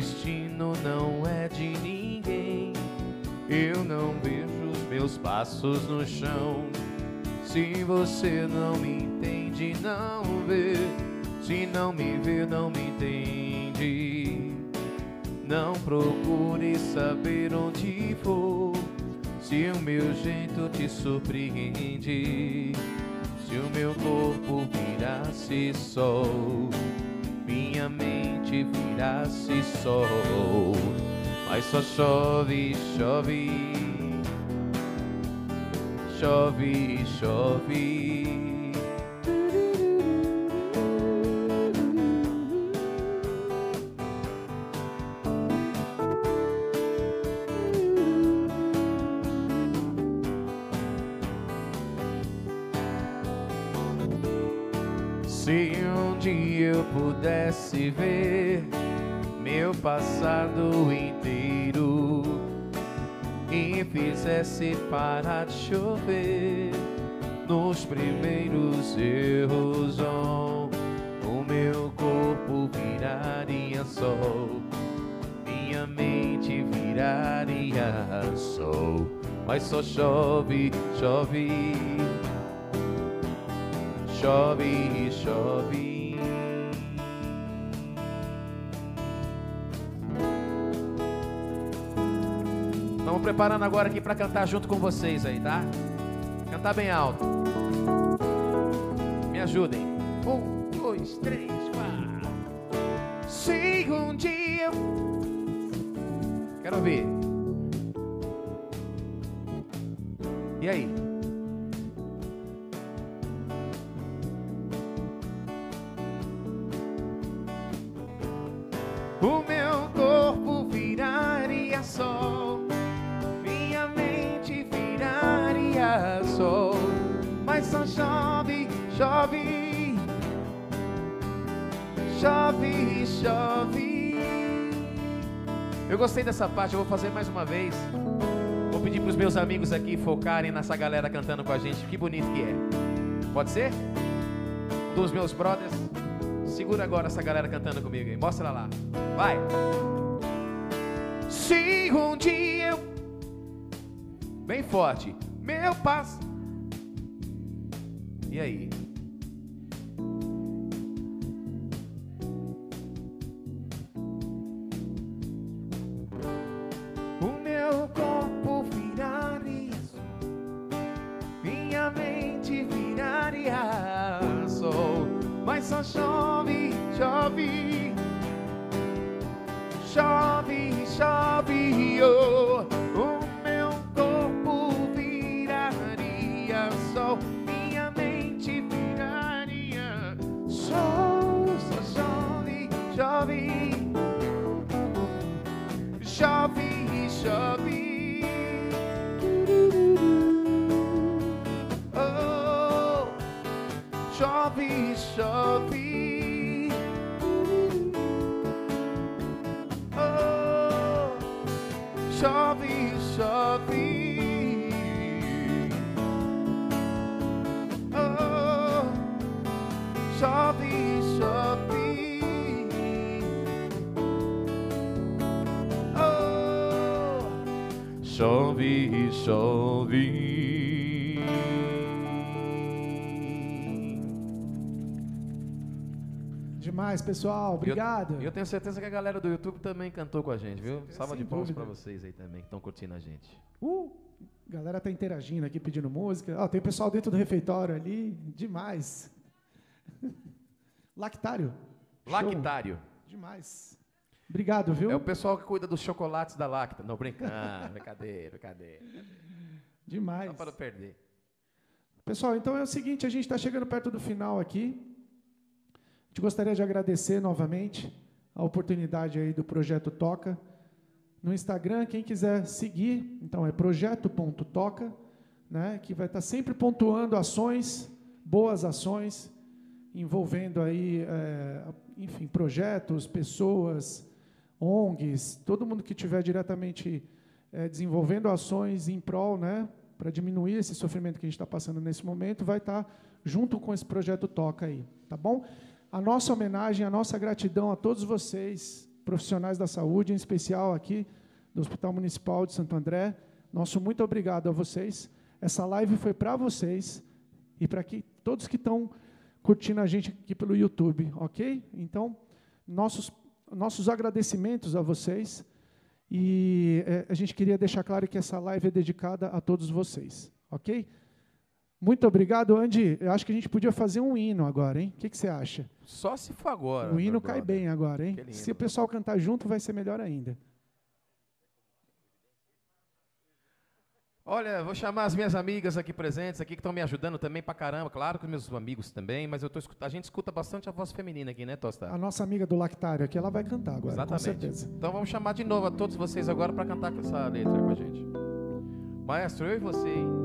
I: destino não é de ninguém. Eu não vejo os meus passos no chão. Se você não me entende, não vê. Se não me vê, não me entende. Não procure saber onde vou. Se o meu jeito te surpreende, se o meu corpo virasse sol, minha mente virasse sol, mas só chove, chove, chove, chove. Se um dia eu pudesse ver passado inteiro e fizesse parar de chover nos primeiros erros, oh, o meu corpo viraria sol, minha mente viraria sol, mas só chove, chove chove, chove. Preparando agora aqui para cantar junto com vocês aí, tá? Cantar bem alto. Me ajudem. Um, dois, três, quatro. Se um dia. Quero ouvir. Gostei dessa parte, eu vou fazer mais uma vez. Vou pedir para os meus amigos aqui focarem nessa galera cantando com a gente. Que bonito que é. Pode ser? Dos meus brothers. Segura agora essa galera cantando comigo aí. Mostra lá. Vai. Se um dia eu... Bem forte. Meu passo. E aí?
G: Pessoal. Obrigado.
I: E eu, eu, tenho certeza que a galera do YouTube também cantou com a gente, viu? Salva de palmas para vocês aí também que estão curtindo a gente.
G: Uh, galera tá interagindo aqui, pedindo música. Ó, tem pessoal dentro do refeitório ali. Demais. Lactário.
I: Lactário.
G: Show. Demais. Obrigado, viu?
I: É o pessoal que cuida dos chocolates da Lacta. Não, brincando. brincadeira, brincadeira.
G: Demais.
I: Só para não perder.
G: Pessoal, então é o seguinte, a gente está chegando perto do final aqui. Gente gostaria de agradecer novamente a oportunidade aí do Projeto Toca. No Instagram, quem quiser seguir, então é projeto.toca, né, que vai estar sempre pontuando ações, boas ações, envolvendo aí, é, enfim, projetos, pessoas, ONGs, todo mundo que estiver diretamente é, desenvolvendo ações em prol, né, para diminuir esse sofrimento que a gente está passando nesse momento, vai estar junto com esse projeto Toca aí, tá bom? A nossa homenagem, a nossa gratidão a todos vocês, profissionais da saúde, em especial aqui do Hospital Municipal de Santo André. Nosso muito obrigado a vocês. Essa live foi para vocês e para que todos que estão curtindo a gente aqui pelo YouTube, ok? Então, nossos nossos agradecimentos a vocês. E é, a gente queria deixar claro que essa live é dedicada a todos vocês, ok? Muito obrigado, Andy. Eu acho que a gente podia fazer um hino agora, hein? O que, que você acha?
I: Só se for agora.
G: O hino cai bem agora, hein? Se o pessoal cantar junto, vai ser melhor ainda.
I: Olha, vou chamar as minhas amigas aqui presentes, aqui que estão me ajudando também pra caramba, claro que meus amigos também, mas eu tô a gente escuta bastante a voz feminina aqui, né, Tosta?
G: A nossa amiga do Lactário aqui, ela vai cantar agora,
I: Exatamente.
G: com certeza.
I: Então vamos chamar de novo a todos vocês agora para cantar com essa letra com a gente. Maestro, eu e você, hein?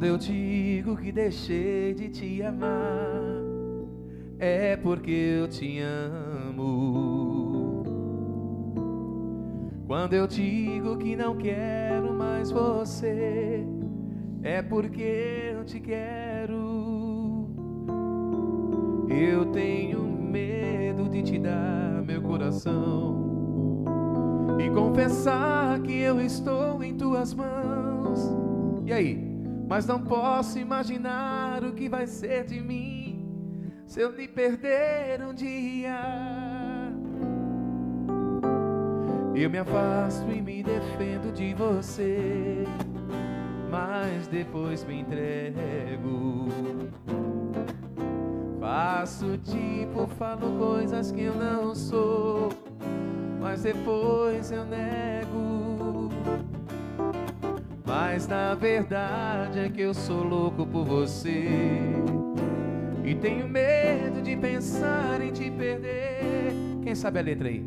I: Quando eu digo que deixei de te amar, é porque eu te amo. Quando eu digo que não quero mais você, é porque eu te quero. Eu tenho medo de te dar meu coração e confessar que eu estou em tuas mãos. E aí? Mas não posso imaginar o que vai ser de mim se eu lhe perder um dia. Eu me afasto e me defendo de você, mas depois me entrego. Faço tipo, falo coisas que eu não sou, mas depois eu nego. Mas na verdade é que eu sou louco por você. E tenho medo de pensar em te perder. Quem sabe a letra aí?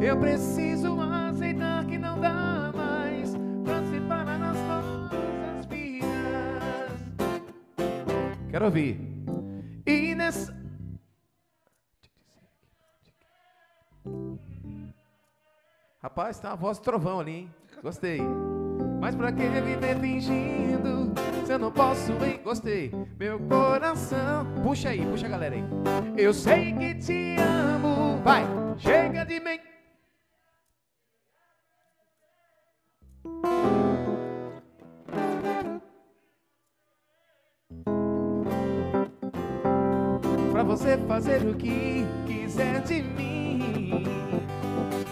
I: Eu preciso aceitar que não dá mais pra separar as nossas vidas. Quero ouvir. E nessa. Rapaz, tem uma voz trovão ali, hein? Gostei. Mas pra que viver fingindo se eu não posso, hein? Gostei. Meu coração. Puxa aí, puxa a galera aí. Eu sei que te amo. Vai, chega de mim. Pra você fazer o que quiser de mim.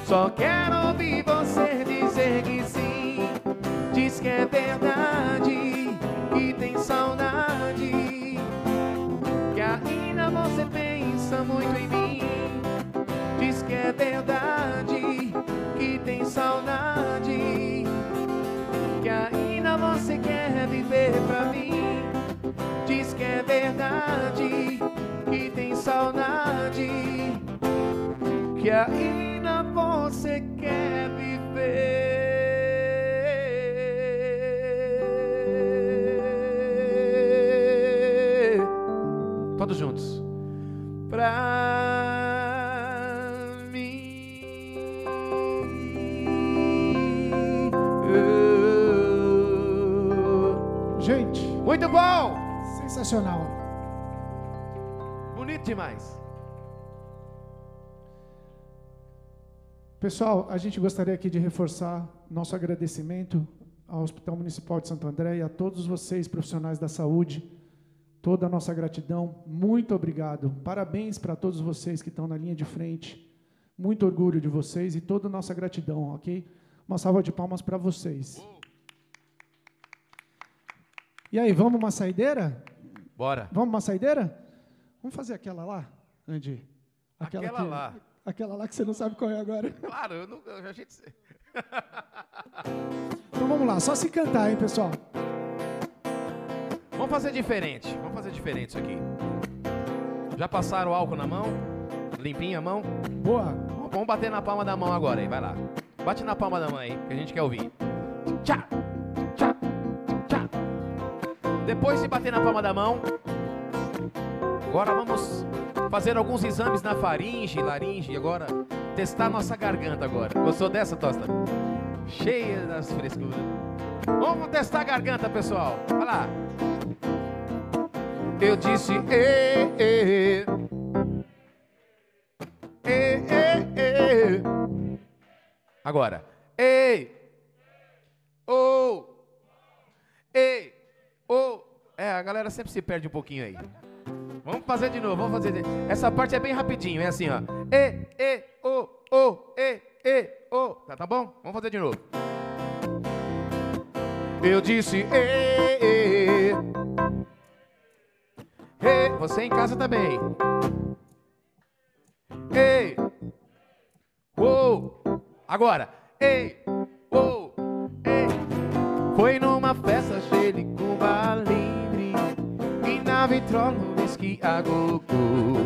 I: Só quero ouvir você dizer que sim que é verdade e tem saudade. Que ainda você pensa muito em mim. Diz que é verdade que tem saudade. Que ainda você quer viver pra mim. Diz que é verdade que tem saudade.
L: Que ainda você quer viver.
I: Todos juntos.
L: Pra mim.
G: Gente,
I: Muito bom!
G: sensacional.
I: Bonito demais.
G: Pessoal, a gente gostaria aqui de reforçar nosso agradecimento ao Hospital Municipal de Santo André e a todos vocês, profissionais da saúde. Toda a nossa gratidão. Muito obrigado. Parabéns para todos vocês que estão na linha de frente. Muito orgulho de vocês e toda a nossa gratidão, ok? Uma salva de palmas para vocês. E aí, vamos uma saideira?
I: Bora.
G: Vamos uma saideira? Vamos fazer aquela lá, Andy?
I: Aquela
G: que-
I: lá.
G: Aquela lá que você não sabe qual é agora.
I: Claro, eu não, eu já gente.
G: Então vamos lá, só se cantar, hein, pessoal?
I: Vamos fazer diferente. Vamos fazer diferente isso aqui. Já passaram o álcool na mão? Limpinha a mão?
G: Boa.
I: Vamos bater na palma da mão agora aí, vai lá. Bate na palma da mão aí, que a gente quer ouvir. Tchá, tchá, tchá. Depois de bater na palma da mão, agora vamos fazer alguns exames na faringe, laringe, agora testar nossa garganta agora. Gostou dessa, Tosta? Cheia das frescuras. Vamos testar a garganta, pessoal. Vai lá. Eu disse, e, e. Agora, ei, ô, ei, ô. É, a galera sempre se perde um pouquinho aí. Vamos fazer de novo, vamos fazer. De... Essa parte é bem rapidinho, é assim, ó. E, e, ô, ô, e, e, ô. Tá, tá bom? Vamos fazer de novo. Eu disse, e, e. Você em casa também. Ei, uou. Agora, ei, uou, ei. Foi numa festa cheia de Cuba Livre E na vitrola whisky a gogo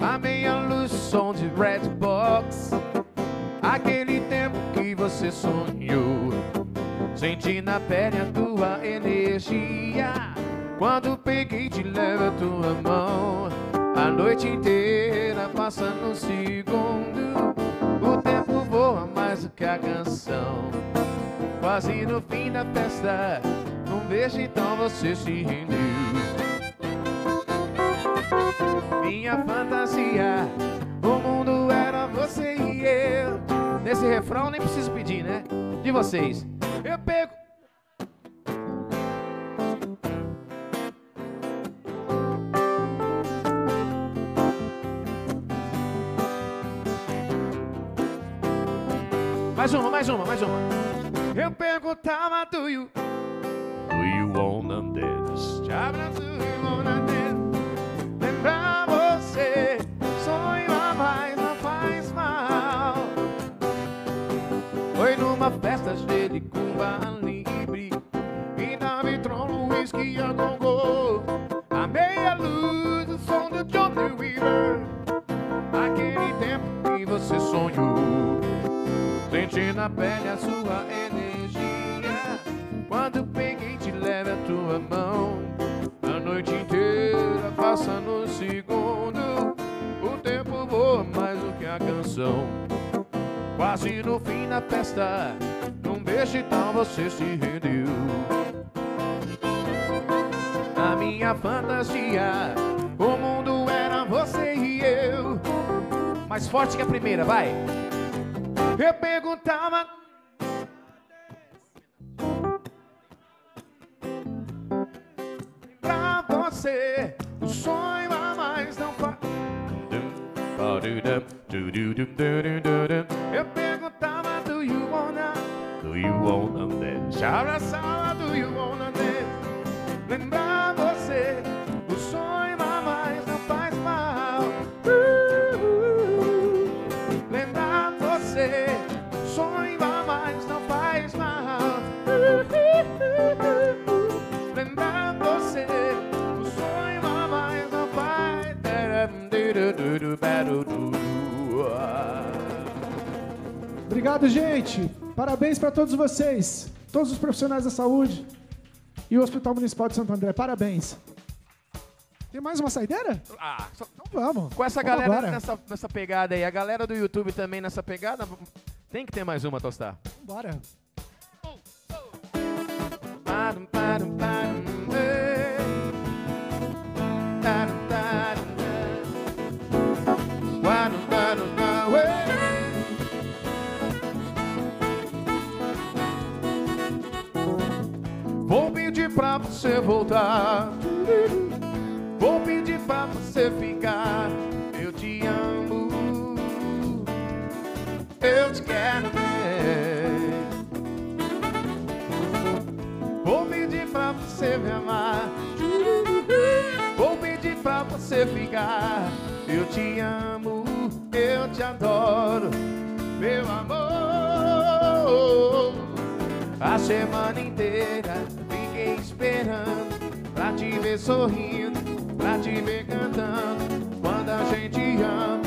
I: A luz, som de Red Box Aquele tempo que você sonhou Senti na pele a tua energia Quando peguei te a tua mão A noite inteira passa no segundo. O tempo voa mais do que a canção. Quase no fim da festa Um beijo então você se rendeu. Minha fantasia O mundo era você e eu. Nesse refrão nem preciso pedir, né? De vocês. Eu pego Mais uma, mais uma, mais uma. Eu perguntava do you Do you wanna dance? Na pele a sua energia. Quando peguei te leve a tua mão. A noite inteira passa no segundo. O tempo voa mais do que a canção. Quase no fim da festa Num beijo então você se rendeu. Na minha fantasia O mundo era você e eu. Mais forte que a primeira, vai! Eu perguntava. Pra você, o sonho a mais não faz. Eu perguntava, do you wanna, do you wanna dance? Abraçava, do you wanna dance? Lembrar você,
G: Obrigado, gente. Parabéns para todos vocês, todos os profissionais da saúde e o Hospital Municipal de Santo André. Parabéns. Tem mais uma saideira?
I: Ah, só-
G: Então vamos.
I: com essa
G: Vamos
I: galera nessa, nessa pegada aí, a galera do YouTube também nessa pegada, tem que ter mais uma, Tostar.
G: Bora.
I: Vou pedir pra você voltar. Vou pedir pra você ficar. Eu te amo. Eu te quero você me amar. Vou pedir pra você ficar. Eu te amo, eu te adoro, meu amor. A semana inteira fiquei esperando pra te ver sorrindo, pra te ver cantando. Quando a gente ama,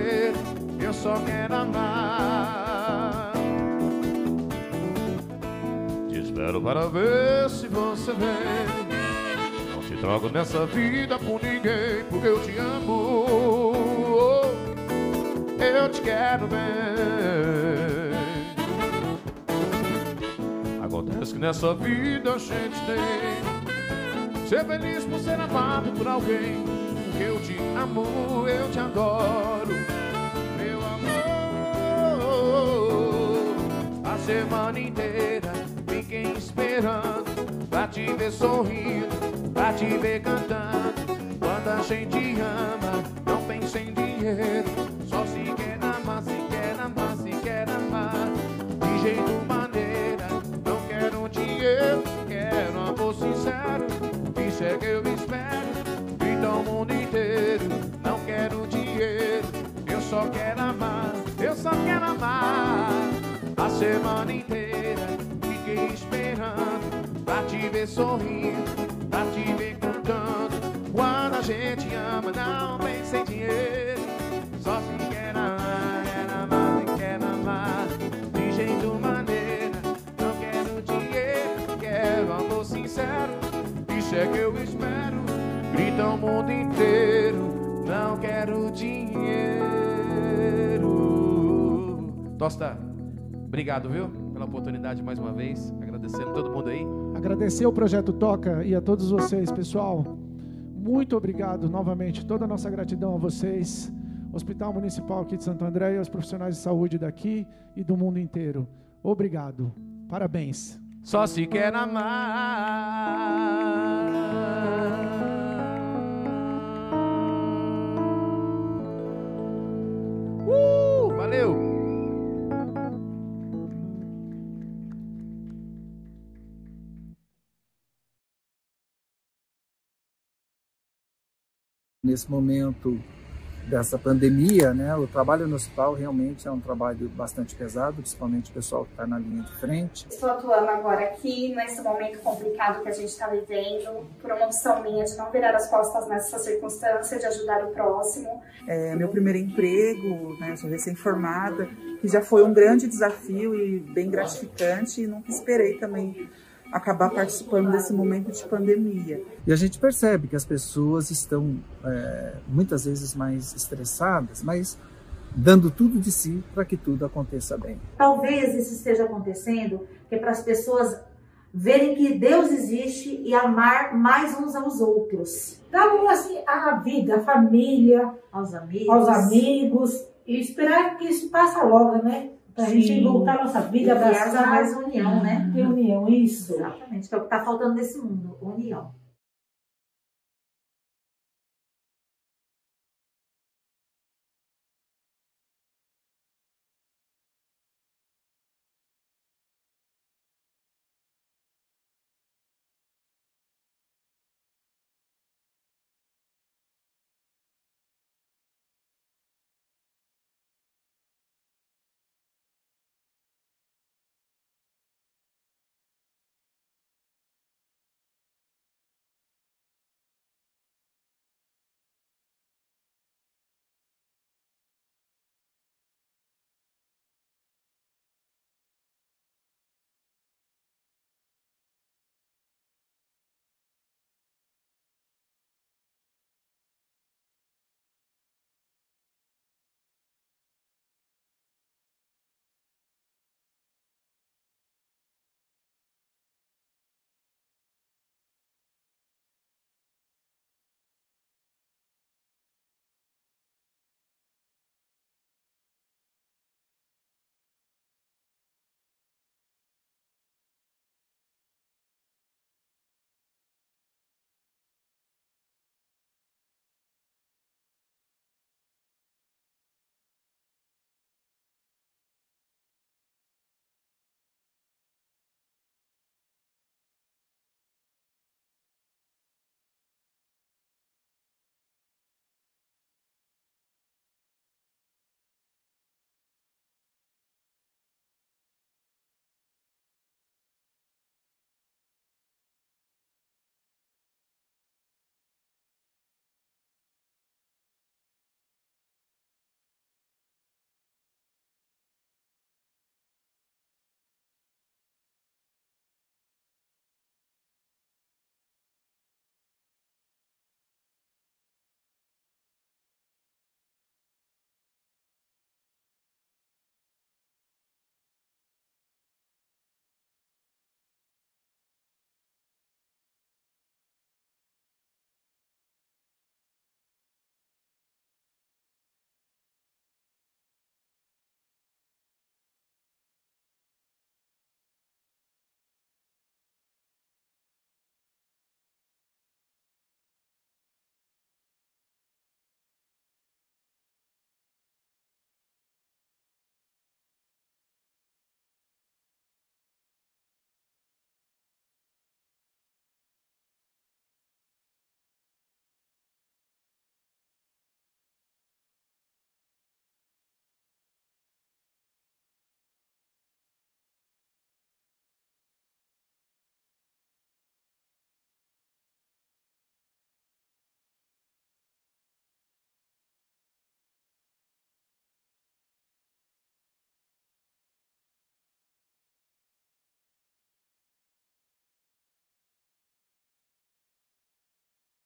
I: dinheiro, eu só quero amar. Te espero para ver se você vem. Não te troco nessa vida por ninguém, porque eu te amo. Eu te quero bem. Acontece que nessa vida a gente tem ser feliz por ser amado por alguém. Eu te amo, eu te adoro, meu amor. A semana inteira fiquei esperando pra te ver sorrindo, pra te ver cantando. Quando a gente ama, não pensa em dinheiro, só se quer amar, se quer amar, se quer amar. De jeito te ver sorrindo, pra te ver cantando. Quando a gente ama, não pensa em dinheiro, só se quer amar, quer amar, se quer amar. De jeito maneira, não quero dinheiro, quero amor sincero. Isso é que eu espero, grita o mundo inteiro. Não quero dinheiro. Tosta, obrigado, viu? Pela oportunidade mais uma vez. Agradecendo todo mundo aí.
G: Agradecer o Projeto Toca e a todos vocês, pessoal. Muito obrigado novamente. Toda a nossa gratidão a vocês. Hospital Municipal aqui de Santo André e aos profissionais de saúde daqui e do mundo inteiro. Obrigado. Parabéns.
I: Só se quer amar. Uh, valeu!
M: Nesse momento dessa pandemia, né, o trabalho no hospital realmente é um trabalho bastante pesado, principalmente o pessoal que está na linha de frente.
N: Estou atuando agora aqui nesse momento complicado que a gente está vivendo, por uma opção minha de não virar as costas nessa circunstância, de ajudar o próximo.
O: É meu primeiro emprego, né, sou recém-formada, que já foi um grande desafio e bem gratificante, e nunca esperei também acabar participando desse momento de pandemia.
M: E a gente percebe que as pessoas estão é, muitas vezes mais estressadas, mas dando tudo de si para que tudo aconteça bem.
P: Talvez isso esteja acontecendo que é para as pessoas verem que Deus existe e amar mais uns aos outros.
Q: Dar assim, a vida, a família,
P: aos amigos,
Q: aos amigos e esperar que isso passe logo, né? Pra
P: Sim.
Q: gente voltar a nossa vida, abraçar.
P: mais união, né?
Q: Ter união, isso.
P: Exatamente, que é o que está faltando nesse mundo, união.